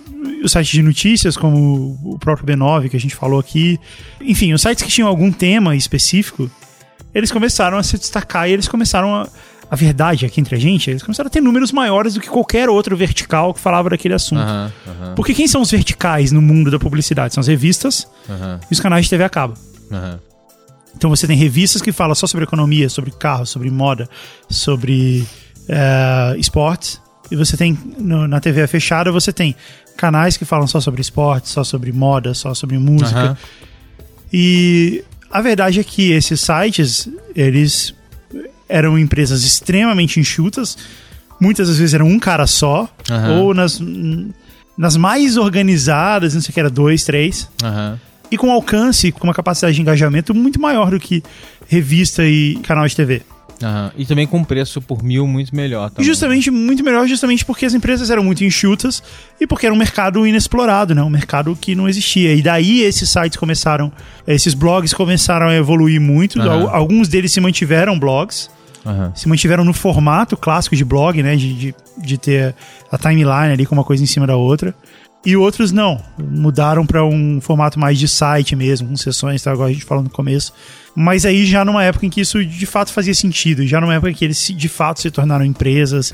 os sites de notícias, como o próprio B9 que a gente falou aqui. Enfim, os sites que tinham algum tema específico, eles começaram a se destacar e eles começaram a. A verdade aqui entre a gente, eles começaram a ter números maiores do que qualquer outro vertical que falava daquele assunto. Aham, aham, Porque quem são os verticais no mundo da publicidade? São as revistas aham, e os canais de TV a cabo. Então você tem revistas que falam só sobre economia, sobre carro, sobre moda, sobre eh, esportes. E você tem, no- na TV fechada, você tem canais que falam só sobre esportes, só sobre moda, só sobre música. E a verdade é que esses sites, eles eram empresas extremamente enxutas. Muitas das vezes eram um cara só. Aham. Ou nas, nas mais organizadas, não sei o que era, dois, três. Aham. E com alcance, com uma capacidade de engajamento muito maior do que revista e canal de TV. Aham. E também com preço por mil muito melhor. Também. justamente, muito melhor, justamente porque as empresas eram muito enxutas e porque era um mercado inexplorado, né? Um mercado que não existia. E daí esses sites começaram, esses blogs começaram a evoluir muito. Al- Alguns deles se mantiveram blogs, Aham. se mantiveram no formato clássico de blog, né? De, de, de ter a timeline ali com uma coisa em cima da outra. E outros não, mudaram para um formato mais de site mesmo, com sessões, tá? igual a gente falou no começo. Mas aí já numa época em que isso de fato fazia sentido, já numa época em que eles de fato se tornaram empresas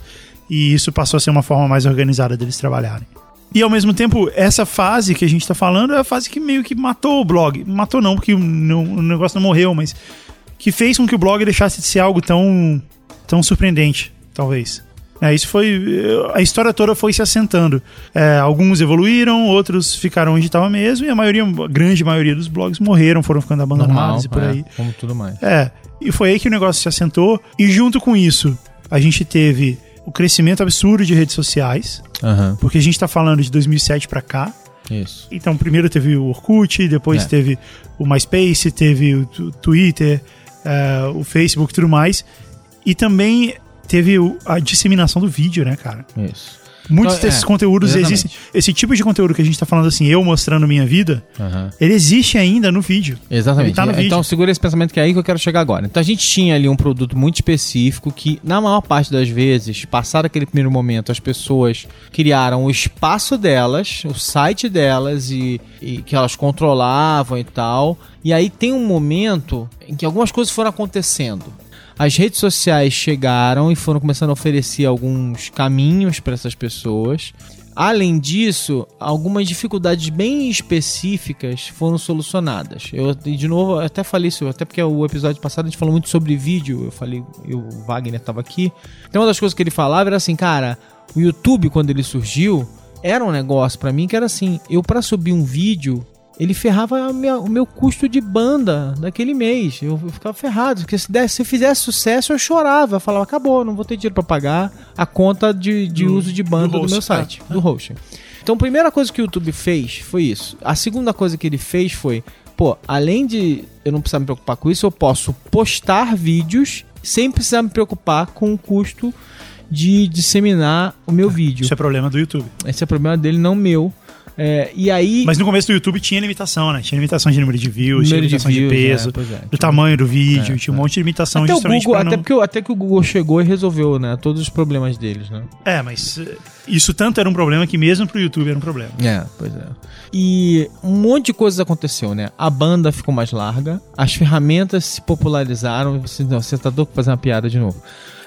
e isso passou a ser uma forma mais organizada deles trabalharem. E ao mesmo tempo, essa fase que a gente tá falando é a fase que meio que matou o blog. Matou não, porque o negócio não morreu, mas que fez com que o blog deixasse de ser algo tão, tão surpreendente, talvez. É, isso foi. A história toda foi se assentando. É, alguns evoluíram, outros ficaram onde estava mesmo, e a maioria, a grande maioria dos blogs morreram, foram ficando Normal, abandonados e por é, aí. Como tudo mais. É, e foi aí que o negócio se assentou. E junto com isso, a gente teve o crescimento absurdo de redes sociais, Aham. porque a gente tá falando de 2007 para cá. Isso. Então, primeiro teve o Orkut, depois É. teve o MySpace, teve o Twitter, eh, o Facebook e tudo mais. E também teve a disseminação do vídeo, né, cara? Isso. Muitos Então, desses é, conteúdos exatamente. existem. Esse tipo de conteúdo que a gente tá falando assim, eu mostrando minha vida, Aham. ele existe ainda no vídeo. Exatamente. Tá no então vídeo. segura esse pensamento que é aí que eu quero chegar agora. Então a gente tinha ali um produto muito específico que, na maior parte das vezes, passado aquele primeiro momento, as pessoas criaram o espaço delas, o site delas e, e que elas controlavam e tal. E aí tem um momento em que algumas coisas foram acontecendo. As redes sociais chegaram e foram começando a oferecer alguns caminhos para essas pessoas. Além disso, algumas dificuldades bem específicas foram solucionadas. Eu, de novo, até falei isso, até porque o episódio passado a gente falou muito sobre vídeo. Eu falei, eu, o Wagner estava aqui. Então, uma das coisas que ele falava era assim, cara, o YouTube, quando ele surgiu, era um negócio pra mim que era assim: eu, para subir um vídeo, ele ferrava minha- o meu custo de banda daquele mês. Eu, eu ficava ferrado, porque se, desse, se fizesse sucesso, eu chorava. Eu falava, acabou, não vou ter dinheiro pra pagar a conta de, de Do- uso de banda do do, meu host, site, é. do hosting. Então, a primeira coisa que o YouTube fez foi isso. A segunda coisa que ele fez foi, pô, além de eu não precisar me preocupar com isso, eu posso postar vídeos sem precisar me preocupar com o custo de disseminar o meu vídeo. Isso é problema do YouTube. Esse é problema dele, não meu. É, e aí. Mas no começo do YouTube tinha limitação, né? Tinha limitação de número de views, tinha número limitação de, views, peso, é, pois é. do tamanho do vídeo, tinha um é. monte de limitação até o Google, pra até, não... porque, até que o Google chegou e resolveu, né? Todos os problemas deles, né? É, mas eh, isso tanto era um problema que mesmo pro YouTube era um problema. É, pois é. E um monte de coisas aconteceu, né? A banda ficou mais larga, as ferramentas se popularizaram. Você, não, você tá doido pra fazer uma piada de novo.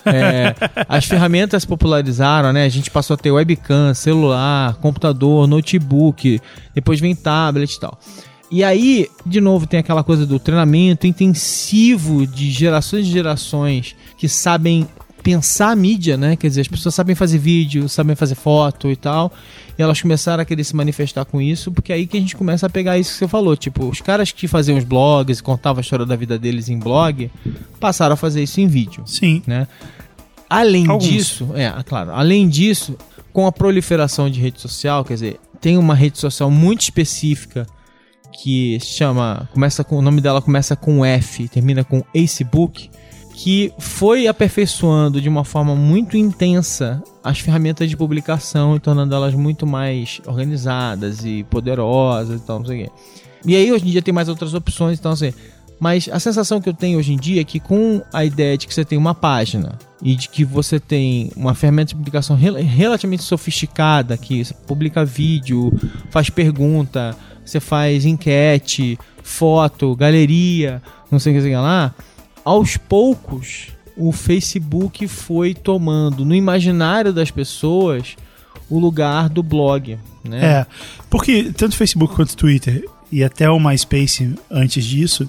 É, as ferramentas popularizaram, né? A gente passou a ter webcam, celular, computador, notebook, depois vem tablet e tal. E aí, de novo, tem aquela coisa do treinamento intensivo de gerações e gerações que sabem pensar a mídia, né? Quer dizer, as pessoas sabem fazer vídeo, sabem fazer foto e tal. E elas começaram a querer se manifestar com isso, porque é aí que a gente começa a pegar isso que você falou. Tipo, os caras que faziam os blogs e contavam a história da vida deles em blog, passaram a fazer isso em vídeo, Sim. né? Além Alguns. disso, é, claro, além disso, com a proliferação de rede social, quer dizer, tem uma rede social muito específica que se chama, começa com o nome dela começa com F, termina com Facebook, que foi aperfeiçoando de uma forma muito intensa as ferramentas de publicação e tornando elas muito mais organizadas e poderosas e tal, não sei o quê. E aí hoje em dia tem mais outras opções, então assim, mas a sensação que eu tenho hoje em dia é que com a ideia de que você tem uma página e de que você tem uma ferramenta de publicação rel- relativamente sofisticada, que você publica vídeo, faz pergunta, você faz enquete, foto, galeria, não sei o que lá, aos poucos o Facebook foi tomando no imaginário das pessoas o lugar do blog, né? É, porque tanto o Facebook quanto o Twitter e até o MySpace antes disso,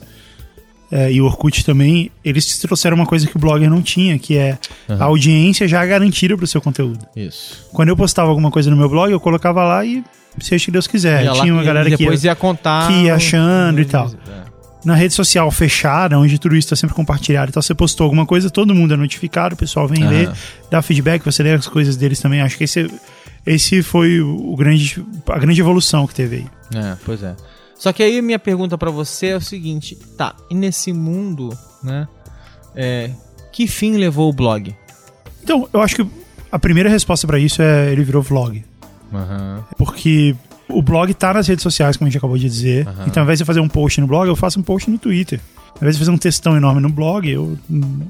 é, e o Orkut também, eles trouxeram uma coisa que o blogger não tinha, que é a audiência já garantida pro seu conteúdo. Isso. Quando eu postava alguma coisa no meu blog, eu colocava lá e seja o que Deus quiser. Ia lá- Tinha uma e galera que ia, ia contar que ia achando e tal. É. na rede social fechada, onde tudo isso está sempre compartilhado e tal, você postou alguma coisa, todo mundo é notificado, o pessoal vem Aham. ler, dá feedback, você lê as coisas deles também. Acho que esse, esse foi o, grande, a grande evolução que teve aí. É, pois é. Só que aí minha pergunta pra você é o seguinte, tá, e nesse mundo, né, é, que fim levou o blog? Então, eu acho que a primeira resposta para isso é ele virou vlog. Aham. Porque o blog tá nas redes sociais, como a gente acabou de dizer. Aham. Então, ao invés de eu fazer um post no blog, eu faço um post no Twitter. Ao invés de fazer um textão enorme no blog, eu,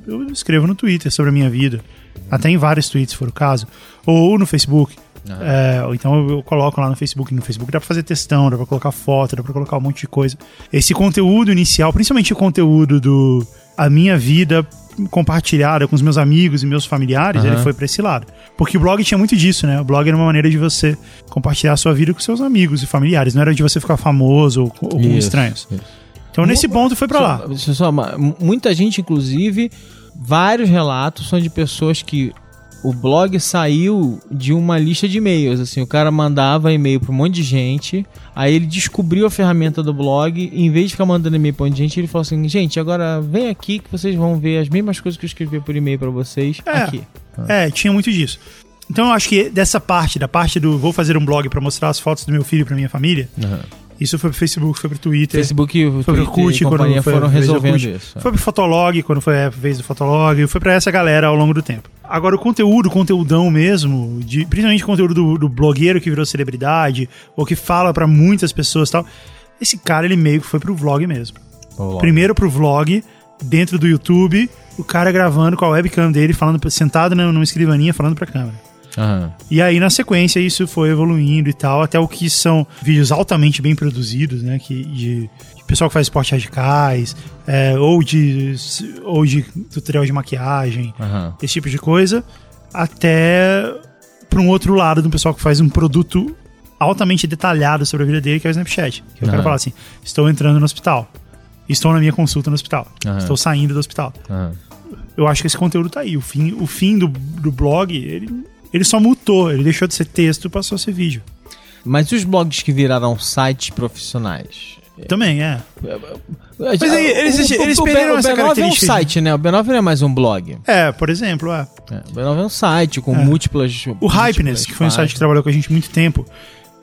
eu escrevo no Twitter sobre a minha vida. Até em vários tweets, se for o caso. Ou no Facebook. Aham. É, ou então eu, eu coloco lá no Facebook. No Facebook dá pra fazer textão, dá pra colocar foto, dá pra colocar um monte de coisa. Esse conteúdo inicial, principalmente o conteúdo do a minha vida compartilhada com os meus amigos e meus familiares, Aham. ele foi pra esse lado. Porque o blog tinha muito disso, né? O blog era uma maneira de você compartilhar a sua vida com seus amigos e familiares. Não era de você ficar famoso ou, ou com estranhos. isso. Então, nesse ponto, foi pra Só- lá. só- muita gente, inclusive, vários relatos são de pessoas que o blog saiu de uma lista de e-mails. Assim, o cara mandava e-mail pra um monte de gente, aí ele descobriu a ferramenta do blog, e em vez de ficar mandando e-mail pra um monte de gente, ele falou assim: gente, agora vem aqui que vocês vão ver as mesmas coisas que eu escrevi por e-mail pra vocês É. aqui. É, tinha muito disso. Então eu acho que dessa parte, da parte do vou fazer um blog pra mostrar as fotos do meu filho pra minha família, isso foi pro Facebook, foi pro Twitter. Facebook, Foi pro Twitter Orkut e companhia quando foi foram resolvendo Orkut. isso. Foi pro Fotolog quando foi a vez do Fotolog. Foi pra essa galera ao longo do tempo. Agora, o conteúdo, o conteúdão mesmo, de, principalmente o conteúdo do, do blogueiro que virou celebridade, ou que fala pra muitas pessoas e tal, esse cara, ele meio que foi pro vlog mesmo. Primeiro pro vlog, dentro do YouTube, o cara gravando com a webcam dele, falando, sentado numa escrivaninha, falando pra câmera. Aham. E aí, na sequência, isso foi evoluindo e tal, até o que são vídeos altamente bem produzidos, né? Que, de, de pessoal que faz esportes radicais, é, ou, de, ou de tutorial de maquiagem, Aham. esse tipo de coisa, até para um outro lado, um pessoal que faz um produto altamente detalhado sobre a vida dele, que é o Snapchat. Que eu quero falar assim: estou entrando no hospital, estou na minha consulta no hospital, estou saindo do hospital eu acho que esse conteúdo tá aí. O fim, o fim do, do blog, ele, ele só mutou. Ele deixou de ser texto e passou a ser vídeo. Mas e os blogs que viraram sites profissionais? Também, é. Mas aí, eles- eles perderam o essa B9 é um site, né? O B9 não é mais um blog. É, por exemplo, é. É, o B9 é um site com múltiplas. O Hypeness, que foi um site que trabalhou com a gente muito tempo,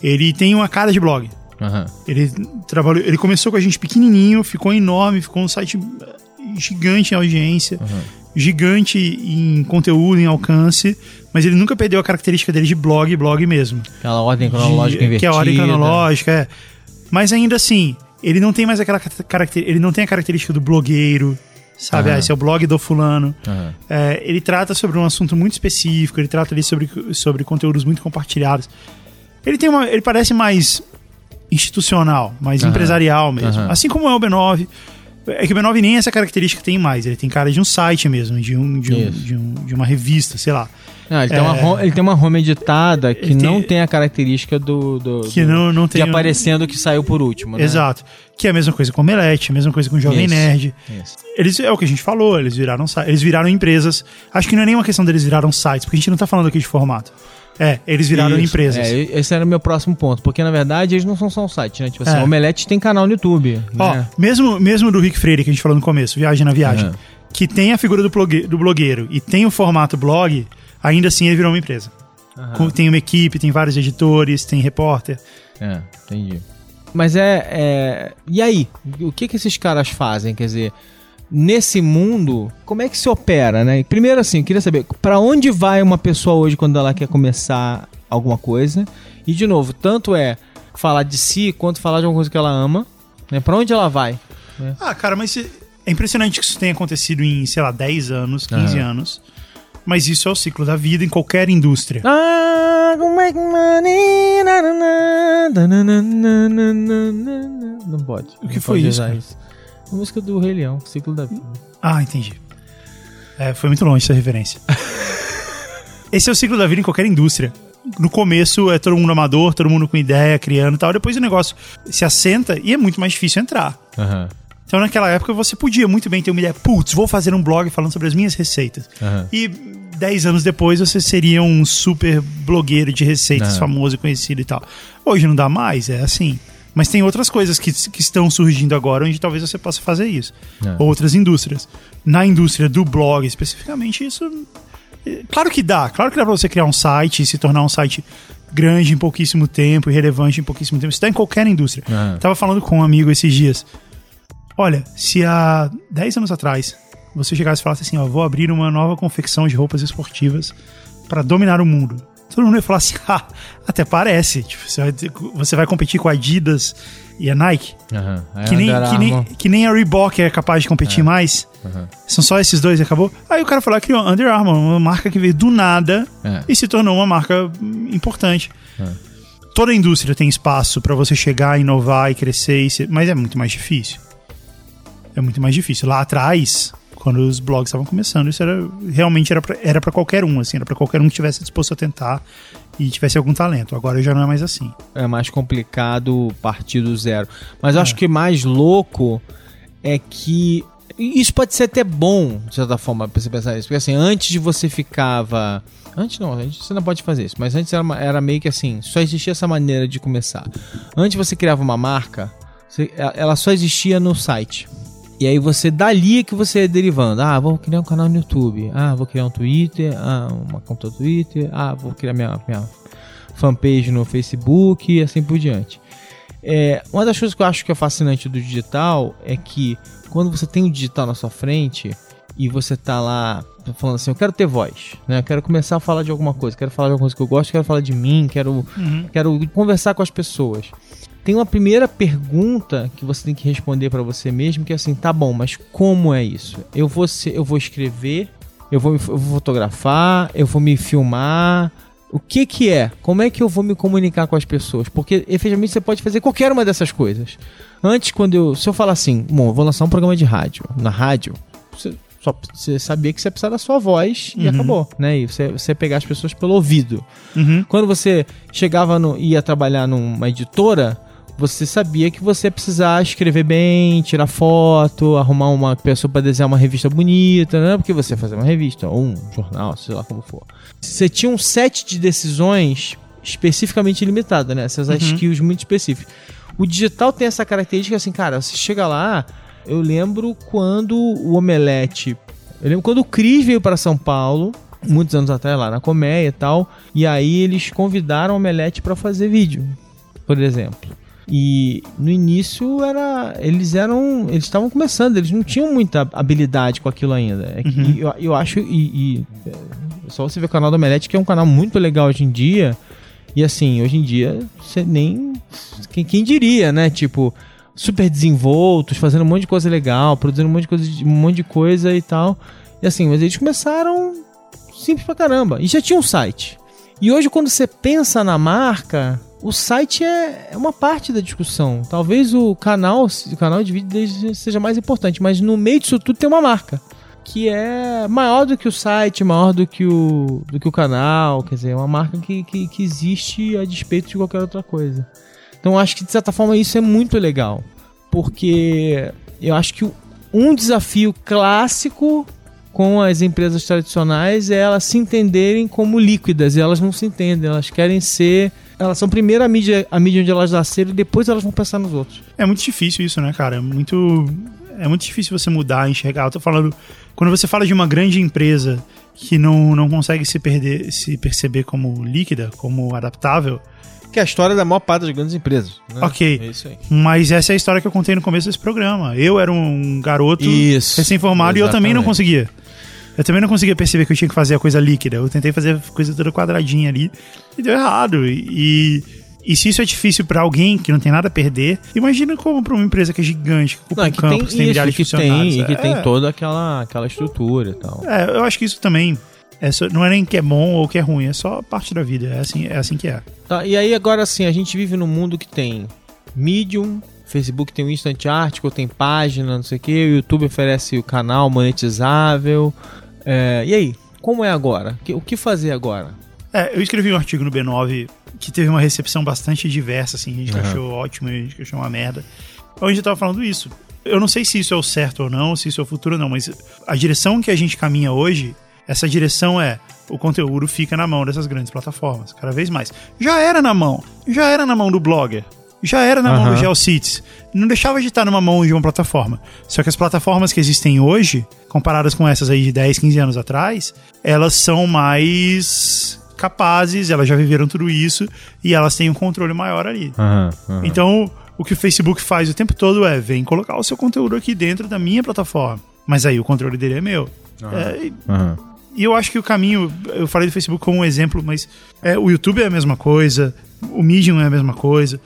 ele tem uma cara de blog. Aham. Ele trabalhou, ele começou com a gente pequenininho, ficou enorme, ficou um site gigante em audiência, gigante em conteúdo, em alcance, mas ele nunca perdeu a característica dele de blog, blog mesmo. Aquela ordem cronológica de- invertida. Que é a ordem cronológica, é. Mas ainda assim, ele não tem mais aquela caracter, ele não tem a característica do blogueiro, sabe? Aham. Ah, esse é o blog do fulano. Aham. É, ele trata sobre um assunto muito específico, ele trata ali sobre, sobre conteúdos muito compartilhados. Ele tem uma, ele parece mais institucional, mais Aham. empresarial mesmo. Aham. Assim como é o B9. É que o B9 nem essa característica tem mais. Ele tem cara de um site mesmo, de, um, de, um, de, um- de uma revista, sei lá. Não, ele, tem uma É. ele tem uma home editada que tem- não tem a característica do. do- Que do- não, não tem. de aparecendo que saiu por último. Né? Exato. Que é a mesma coisa com o Omelete, a mesma coisa com o Jovem Isso. Nerd. Isso. Eles, é o que a gente falou, eles viraram, eles viraram empresas. Acho que não é nenhuma questão deles viraram sites, porque a gente não tá falando aqui de formato. É, eles viraram Isso. empresas. É, esse era o meu próximo ponto. Porque, na verdade, eles não são só um site, né? Tipo assim, É. o Omelete tem canal no YouTube. Ó, né? mesmo, mesmo do Rick Freire, que a gente falou no começo, Viagem na Viagem, Aham. que tem a figura do, blogue- do blogueiro e tem o formato blog, ainda assim ele virou uma empresa. Tem uma equipe, tem vários editores, tem repórter. É, entendi. Mas é, é. E aí? O que que esses caras fazem? Quer dizer, nesse mundo, como é que se opera, né? Primeiro, assim, eu queria saber pra onde vai uma pessoa hoje quando ela quer começar alguma coisa? E, de novo, tanto é falar de si quanto falar de alguma coisa que ela ama, né? Pra onde ela vai? Ah, cara, mas é impressionante que isso tenha acontecido em, sei lá, 10 anos, 15 Aham. anos. Mas isso é o ciclo da vida em qualquer indústria. Ah, make money, na, na, na, na, na, na, na, na. Não pode. O que não foi pode isso, usar cara? A música do Rei Leão, Ciclo da Vida. Ah, entendi. É, foi muito longe essa referência. Esse é o ciclo da vida em qualquer indústria. No começo é todo mundo amador, todo mundo com ideia, criando e tal. Depois o negócio se assenta e é muito mais difícil entrar. Aham, Então naquela época você podia muito bem ter uma ideia. Putz, vou fazer um blog falando sobre as minhas receitas. aham. E 10 anos depois você seria um super blogueiro de receitas, Não. famoso e conhecido e tal. Hoje não dá mais, é assim. Mas tem outras coisas que, que estão surgindo agora onde talvez você possa fazer isso. É. Outras indústrias. Na indústria do blog, especificamente, isso. é, Claro que dá. Claro que dá pra você criar um site e se tornar um site grande em pouquíssimo tempo e relevante em pouquíssimo tempo. Isso dá em qualquer indústria. Aham. Tava falando com um amigo esses dias. Olha, se há 10 anos atrás você chegasse e falasse assim, ó, vou abrir uma nova confecção de roupas esportivas para dominar o mundo. Todo mundo ia falar assim, ah, até parece. Tipo, você, vai, você vai competir com a Adidas e a Nike. É que nem, que, nem, que nem a Reebok é capaz de competir mais. Aham. São só esses dois e acabou. Aí o cara falou, criou Under Armour, uma marca que veio do nada É. e se tornou uma marca hum, importante. É. Toda a indústria tem espaço para você chegar, inovar e crescer, e ser- mas é muito mais difícil. É muito mais difícil. Lá atrás, quando os blogs estavam começando, isso era realmente era pra, era para qualquer um, assim, era para qualquer um que tivesse disposto a tentar e tivesse algum talento. Agora já não é mais assim. É mais complicado partir do zero. Mas É. eu acho que mais louco é que. Isso pode ser até bom, de certa forma, pra você pensar isso. Porque assim, antes de você ficava. Antes não, antes você não pode fazer isso. Mas antes era, era meio que assim, só existia essa maneira de começar. Antes você criava uma marca, você- ela só existia no site. E aí você dali é que você ia derivando. Ah, vou criar um canal no YouTube. Ah, vou criar um Twitter. Ah, uma conta no Twitter. Ah, vou criar minha, minha fanpage no Facebook e assim por diante. É, uma das coisas que eu acho que é fascinante do digital é que quando você tem o digital na sua frente e você tá lá falando assim, eu quero ter voz, né? Eu quero começar a falar de alguma coisa, quero falar de alguma coisa que eu gosto, quero falar de mim, quero, quero conversar com as pessoas. Tem uma primeira pergunta que você tem que responder para você mesmo, que é assim, tá bom, mas como é isso? Eu vou ser, eu vou escrever, eu vou, eu vou fotografar, eu vou me filmar. O que que é? Como é que eu vou me comunicar com as pessoas? Porque efetivamente você pode fazer qualquer uma dessas coisas. Antes, quando eu, se eu falar assim, bom, eu vou lançar um programa de rádio, na rádio, você só você sabia que você precisa da sua voz e Uhum. acabou, né? E você, você pegar as pessoas pelo ouvido. Uhum. Quando você chegava no, ia trabalhar numa editora, você sabia que você ia precisar escrever bem, tirar foto, arrumar uma pessoa para desenhar uma revista bonita, né? Porque você ia fazer uma revista ou um jornal, sei lá como for. Você tinha um set de decisões especificamente limitado, né? Essas skills muito específicas. O digital tem essa característica assim, cara, você chega lá, eu lembro quando o Omelete, eu lembro quando o Cris veio para São Paulo, muitos anos atrás lá na Colmeia e tal, e aí eles convidaram o Omelete para fazer vídeo, por exemplo. E no início era, eles eram, eles estavam começando, eles não tinham muita habilidade com aquilo ainda. É que Uhum. eu, eu acho e, e é só você ver o canal do Omelete que é um canal muito legal hoje em dia. E assim, hoje em dia você nem quem, quem diria, né? Tipo, super desenvoltos, fazendo um monte de coisa legal, produzindo um monte de coisa, um monte de coisa e tal. E assim, mas eles começaram simples pra caramba. E já tinha um site. E hoje, quando você pensa na marca, o site é, é uma parte da discussão. Talvez o canal, o canal de vídeo seja mais importante, mas no meio disso tudo tem uma marca que é maior do que o site, maior do que o, do que o canal, quer dizer, é uma marca que, que, que existe a despeito de qualquer outra coisa. Então acho que de certa forma isso é muito legal, porque eu acho que um desafio clássico com as empresas tradicionais é elas se entenderem como líquidas e elas não se entendem, elas querem ser elas são primeiro a mídia, a mídia onde elas nasceram e depois elas vão pensar nos outros. É muito difícil isso, né, cara? É muito é muito difícil você mudar, enxergar. Eu tô falando, quando você fala de uma grande empresa que não, não consegue se, perder, se perceber como líquida, como adaptável. Que é a história da maior parte das grandes empresas. Né? Ok. É isso aí. Mas essa é a história que eu contei no começo desse programa. Eu era um garoto recém-formado e eu também não conseguia. Eu também não conseguia perceber que eu tinha que fazer a coisa líquida. Eu tentei fazer a coisa toda quadradinha ali e deu errado. E, e se isso é difícil para alguém que não tem nada a perder, imagina como para uma empresa que é gigante, que ocupa não, um campo, tem, que tem milhares que de funcionários. Tem, e que é. tem toda aquela, aquela estrutura e tal. É, eu acho que isso também é só, não é nem que é bom ou que é ruim, é só parte da vida. É assim, é assim que é. Tá, e aí agora sim, a gente vive num mundo que tem Medium, Facebook tem o Instant Article, tem página, não sei o que, o YouTube oferece o canal monetizável. É, e aí, como é agora? O que fazer agora? É, eu escrevi um artigo no B9 que teve uma recepção bastante diversa, assim, a gente uhum. achou ótimo, a gente achou uma merda. Onde eu tava falando isso. Eu não sei se isso é o certo ou não, se isso é o futuro ou não, mas a direção que a gente caminha hoje, essa direção é o conteúdo fica na mão dessas grandes plataformas, cada vez mais. Já era na mão, já era na mão do blogger, já era na uhum. mão do GeoCities. Não deixava de estar numa mão de uma plataforma. Só que as plataformas que existem hoje, comparadas com essas aí de 10, 15 anos atrás, elas são mais capazes, elas já viveram tudo isso e elas têm um controle maior ali. Uhum, uhum. Então, o que o Facebook faz o tempo todo é: vem colocar o seu conteúdo aqui dentro da minha plataforma. Mas aí o controle dele é meu. É, e eu acho que o caminho, eu falei do Facebook como um exemplo, mas é, o YouTube é a mesma coisa, o Medium é a mesma coisa.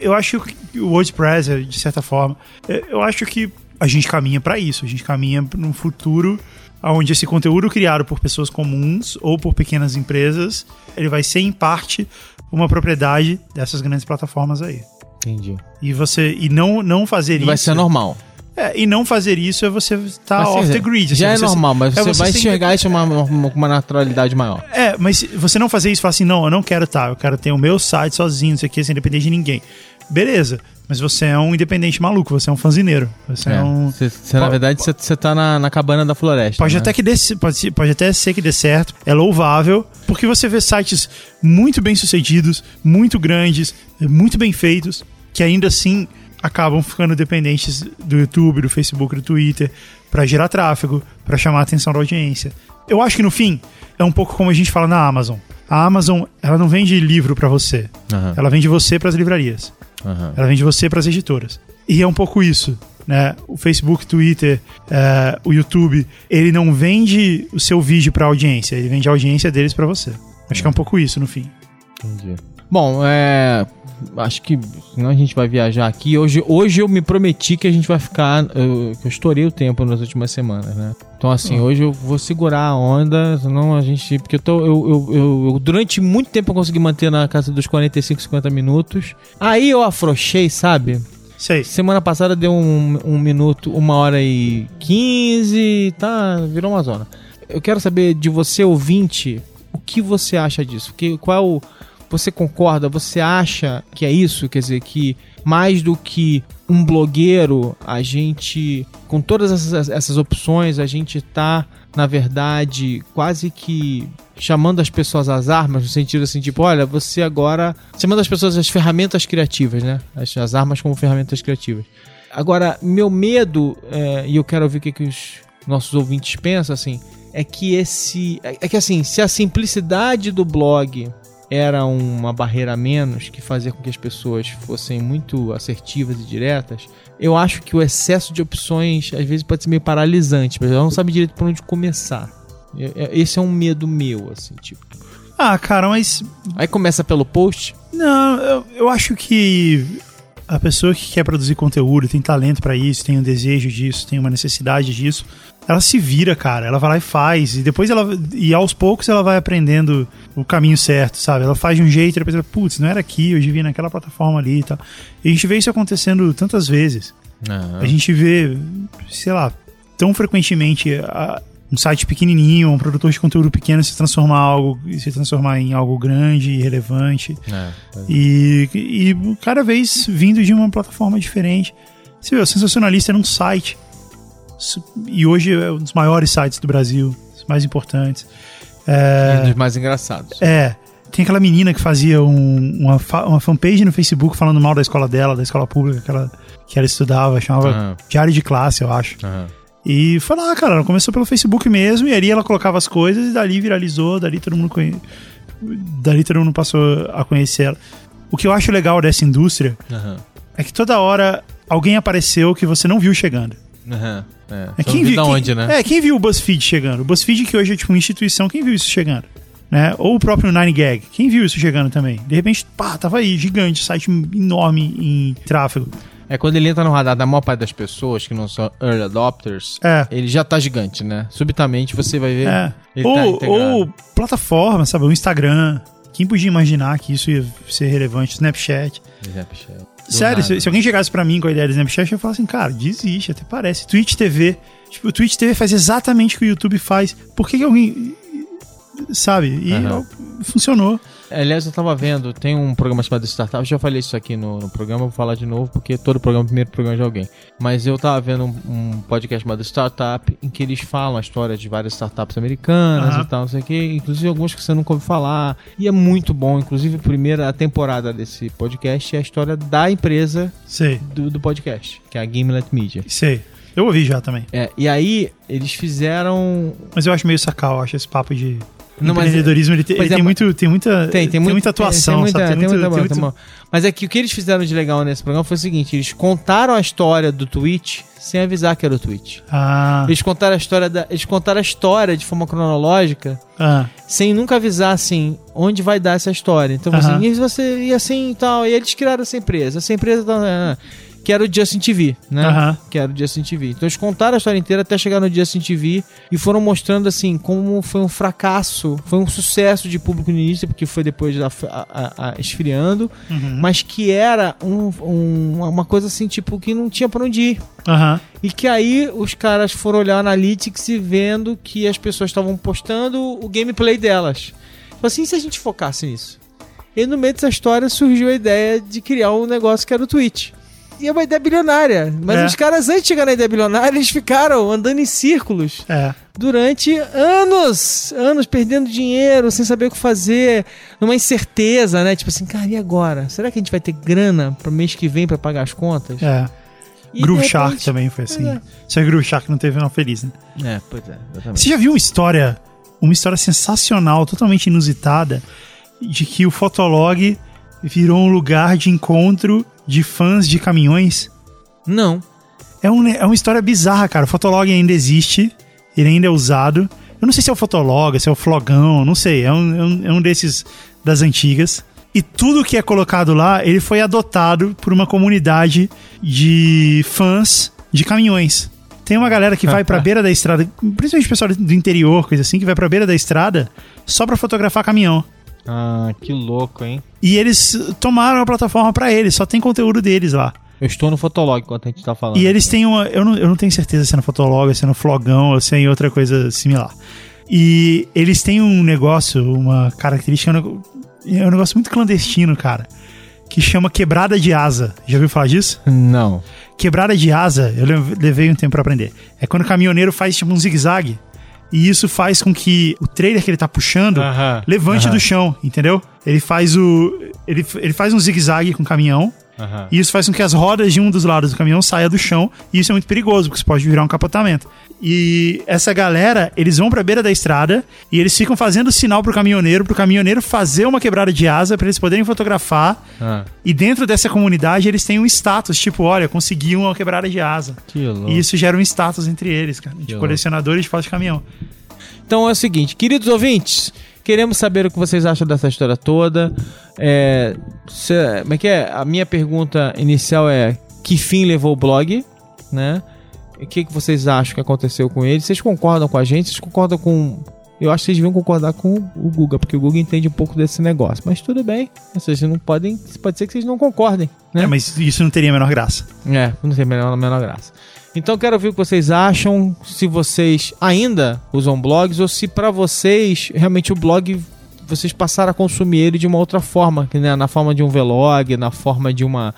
Eu acho que o WordPress, de certa forma, é, eu acho que a gente caminha para isso, a gente caminha para um futuro onde esse conteúdo criado por pessoas comuns ou por pequenas empresas, ele vai ser em parte uma propriedade dessas grandes plataformas aí. Entendi. E você e não não fazer vai isso vai ser normal. É, e não fazer isso é você estar tá off the grid. Já assim, é normal, mas é você, vai enxergar isso com uma, uma, uma, naturalidade maior. É, mas você não fazer isso e falar assim, não, eu não quero estar, tá, eu quero ter o meu site sozinho, isso aqui, sem depender de ninguém. Beleza. Mas você é um independente maluco, você é um fanzineiro. Você é, é um. Você, na verdade, você, você tá na, na cabana da floresta. Pode, né? até que dê, pode, pode até ser que dê certo, é louvável, porque você vê sites muito bem sucedidos, muito grandes, muito bem feitos, que ainda assim acabam ficando dependentes do YouTube, do Facebook, do Twitter, para gerar tráfego, para chamar a atenção da audiência. Eu acho que no fim é um pouco como a gente fala na Amazon. A Amazon, ela não vende livro para você. Uhum. Ela vende você para as livrarias. Uhum. Ela vende você para as editoras. E é um pouco isso. Né? O Facebook, Twitter, uh, o YouTube, ele não vende o seu vídeo para audiência, ele vende a audiência deles para você. Acho que é um pouco isso no fim. Entendi. Bom, é, acho que senão a gente vai viajar aqui. Hoje, hoje eu me prometi que a gente vai ficar. Eu, eu estourei o tempo nas últimas semanas, né? Então, assim, uhum. hoje eu vou segurar a onda, senão a gente. Porque eu tô. Eu, eu, eu, durante muito tempo eu consegui manter na casa dos 45, 50 minutos. Aí eu afrouxei, sabe? Sei. Semana passada deu um, um minuto, uma hora e quinze, tá? Virou uma zona. Eu quero saber de você, ouvinte, o que você acha disso? Que, qual é o você concorda? Você acha que é isso? Quer dizer, que mais do que um blogueiro, a gente, com todas essas, essas opções, a gente está, na verdade, quase que chamando as pessoas às armas, no sentido assim, tipo, olha, você agora. Chamando as pessoas às ferramentas criativas, né? As, as armas como ferramentas criativas. Agora, meu medo, é, e eu quero ouvir o que, que os nossos ouvintes pensam, assim, é que esse. É, é que assim, se a simplicidade do blog era uma barreira a menos que fazia com que as pessoas fossem muito assertivas e diretas, eu acho que o excesso de opções às vezes pode ser meio paralisante, mas ela não sabe direito por onde começar. Esse é um medo meu, assim, tipo. Ah, cara, mas. Aí começa pelo post? Não, eu, eu acho que a pessoa que quer produzir conteúdo, tem talento pra isso, tem um desejo disso, tem uma necessidade disso, ela se vira, cara. Ela vai lá e faz. E depois ela. E aos poucos ela vai aprendendo o caminho certo, sabe? Ela faz de um jeito e depois ela, putz, não era aqui, eu devia naquela plataforma ali e tal. E a gente vê isso acontecendo tantas vezes. A gente vê, sei lá, tão frequentemente a- um site pequenininho, um produtor de conteúdo pequeno se transformar algo, se transformar em algo grande e relevante. É, E, e cada vez vindo de uma plataforma diferente. Você vê, o Sensacionalista era um site. E hoje é um dos maiores sites do Brasil, os mais importantes. Um dos mais engraçados. É. Tem aquela menina que fazia um- uma, fa- uma fanpage no Facebook falando mal da escola dela, da escola pública que ela, que ela estudava, chamava Aham. Diário de Classe, eu acho. Aham. E foi lá, cara, ela começou pelo Facebook mesmo, e ali ela colocava as coisas, e dali viralizou, dali todo mundo conhe... dali todo mundo passou a conhecer ela. O que eu acho legal dessa indústria Aham. é que toda hora alguém apareceu que você não viu chegando. Aham. É. É, Só vi da quem- onde, né? É, quem viu o BuzzFeed chegando? O BuzzFeed que hoje é tipo uma instituição, quem viu isso chegando? Né? Ou o próprio 9gag, quem viu isso chegando também? De repente, pá, tava aí, gigante, site enorme em tráfego. É quando ele entra no radar da maior parte das pessoas que não são early adopters, É. ele já tá gigante, né? Subitamente você vai ver. É. Ele tá Ou, integrado. ou plataforma, sabe? O Instagram. Quem podia imaginar que isso ia ser relevante? Snapchat. Snapchat. Sério, se, se alguém chegasse pra mim com a ideia do Snapchat, eu falar assim, cara, desiste, até parece. Twitch TV. Tipo, o Twitch TV faz exatamente o que o YouTube faz. Por que, que alguém. Sabe? E Aham. funcionou. Aliás, eu tava vendo, tem um programa chamado Startup, já falei isso aqui no, no programa, vou falar de novo, porque todo programa é o primeiro programa de alguém. Mas eu tava vendo um, um podcast chamado Startup, em que eles falam a história de várias startups americanas Aham. e tal, não sei o que, inclusive algumas que você nunca ouviu falar. E é muito bom, inclusive a primeira temporada desse podcast é a história da empresa do, do podcast, que é a Gimlet Media. sei. Eu ouvi já também. É, e aí eles fizeram. Mas eu acho meio sacal, eu acho esse papo de. Não, mas- empreendedorismo, ele, Mas ele é- tem, muito, tem muita. Tem, tem, muito, muita atuação, tem, sabe? tem muita- muito- Mas é que o que eles fizeram de legal nesse programa foi o seguinte: eles contaram a história do Twitch sem avisar que era o Twitch. Ah, Eles contaram a história da, eles contaram a história de forma cronológica, ah, sem nunca avisar assim onde vai dar essa história. Então Aham. assim, e você e assim e tal, e eles criaram essa empresa. Essa empresa tá, né, que era o Justin TV, né? Aham. Que era o Justin TV. Então eles contaram a história inteira até chegar no Justin TV e foram mostrando assim como foi um fracasso, foi um sucesso de público no início, porque foi depois da, a- a- a- esfriando, uhum, mas que era um- um- uma coisa assim, tipo, que não tinha pra onde ir. aham. E que aí os caras foram olhar o Analytics e vendo que as pessoas estavam postando o gameplay delas. Tipo assim, se a gente focasse nisso? E no meio dessa história surgiu a ideia de criar um negócio que era o Twitch. E é uma ideia bilionária. Mas É. os caras, antes de chegar na ideia bilionária, eles ficaram andando em círculos É. durante anos. Anos perdendo dinheiro, sem saber o que fazer, numa incerteza, né? Tipo assim, cara, e agora? Será que a gente vai ter grana pro mês que vem pra pagar as contas? É. E, Groove de Shark repente- também foi assim. É. Só que Groove Shark não teve final feliz, né? É, pois é, exatamente. Você já viu uma história, uma história sensacional, totalmente inusitada, de que o Fotolog virou um lugar de encontro de fãs de caminhões? Não. É, um, é uma história bizarra, cara. O Fotolog ainda existe, ele ainda é usado. Eu não sei se é o Fotolog, se é o Flogão, não sei. É um, é um, é desses das antigas. E tudo que é colocado lá, ele foi adotado por uma comunidade de fãs de caminhões. Tem uma galera que vai pra beira da estrada, principalmente o pessoal do interior, coisa assim, que vai pra beira da estrada só pra fotografar caminhão. Ah, que louco, hein? E eles tomaram a plataforma pra eles, só tem conteúdo deles lá. Eu estou no Fotolog enquanto a gente tá falando. E eles têm uma. Eu não, eu não tenho certeza se é no Fotolog, se é no Flogão ou se é em outra coisa similar. E eles têm um negócio, uma característica. É um negócio muito clandestino, cara. Que chama quebrada de asa. Já ouviu falar disso? Não. Quebrada de asa, eu lev- levei um tempo pra aprender. É quando o caminhoneiro faz tipo um zigue-zague. E isso faz com que o trailer que ele tá puxando Aham, levante aham. do chão, entendeu? Ele faz o. Ele, ele faz um zigue-zague com o caminhão. Aham. E isso faz com que as rodas de um dos lados do caminhão saia do chão. E isso é muito perigoso, porque isso pode virar um capotamento. E essa galera, eles vão pra beira da estrada e eles ficam fazendo sinal pro caminhoneiro, pro caminhoneiro fazer uma quebrada de asa pra eles poderem fotografar. Ah, E dentro dessa comunidade eles têm um status, tipo, olha, consegui uma quebrada de asa. que louco. E isso gera um status entre eles, cara, de Que colecionadores de fotos de caminhão. Então é o seguinte, queridos ouvintes, Queremos saber o que vocês acham dessa história toda. É, cê, como é que é? A minha pergunta inicial é: que fim levou o blog? Né? O que, que vocês acham que aconteceu com ele? Vocês concordam com a gente? Vocês concordam com eu acho que vocês deviam concordar com o Guga, porque o Guga entende um pouco desse negócio. Mas tudo bem, vocês não podem. Pode ser que vocês não concordem. Né? É, mas isso não teria a menor graça. É, não tem a menor, a menor graça. Então quero ouvir o que vocês acham, se vocês ainda usam blogs ou se para vocês realmente o blog vocês passaram a consumir ele de uma outra forma, né? na forma de um vlog, na forma de uma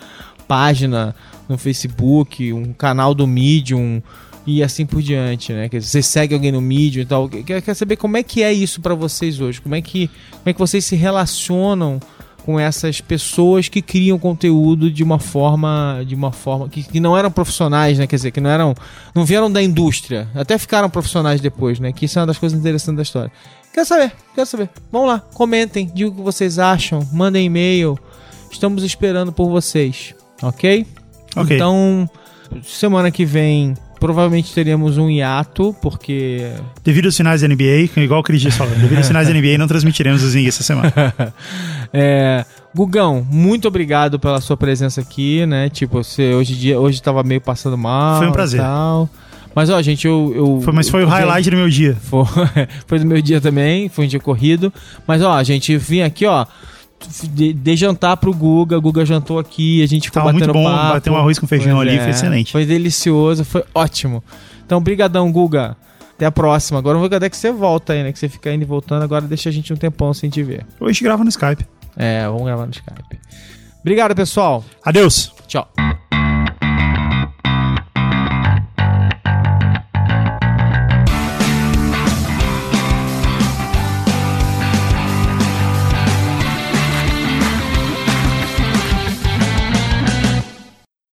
página no Facebook, um canal do Medium, e assim por diante, né? Você segue alguém no mídia e tal. Quer, quer saber como é que é isso para vocês hoje? Como é que como é que vocês se relacionam com essas pessoas que criam conteúdo de uma forma de uma forma que, que não eram profissionais, né? Quer dizer, que não eram não vieram da indústria, até ficaram profissionais depois, né? Que isso é uma das coisas interessantes da história. Quer saber? Quer saber? Vamos lá, comentem, digam o que vocês acham, mandem e-mail. Estamos esperando por vocês, ok? Ok. Então, semana que vem provavelmente teremos um hiato, porque. Devido aos sinais da NBA, igual o Cris disse falando, devido aos sinais da NBA, não transmitiremos o Zing essa semana. é, Gugão, muito obrigado pela sua presença aqui, né? Tipo, você hoje dia hoje tava meio passando mal. Foi um prazer. Tal. Mas ó, gente, eu. eu foi, mas foi eu, o highlight do meu dia. Foi, foi do meu dia também, foi um dia corrido. Mas ó, a gente vim aqui, ó de, de jantar pro Guga, Guga jantou aqui, a gente ficou Tava batendo muito bom, papo. bater um arroz com feijão Pois ali, é, foi excelente. Foi delicioso, foi ótimo. Então, brigadão, Guga. Até a próxima. Agora vamos ver quando é que você volta aí, né? Que você fica indo e voltando, agora deixa a gente um tempão sem te ver. Hoje grava no Skype. É, vamos gravar no Skype. Obrigado, pessoal. Adeus. Tchau.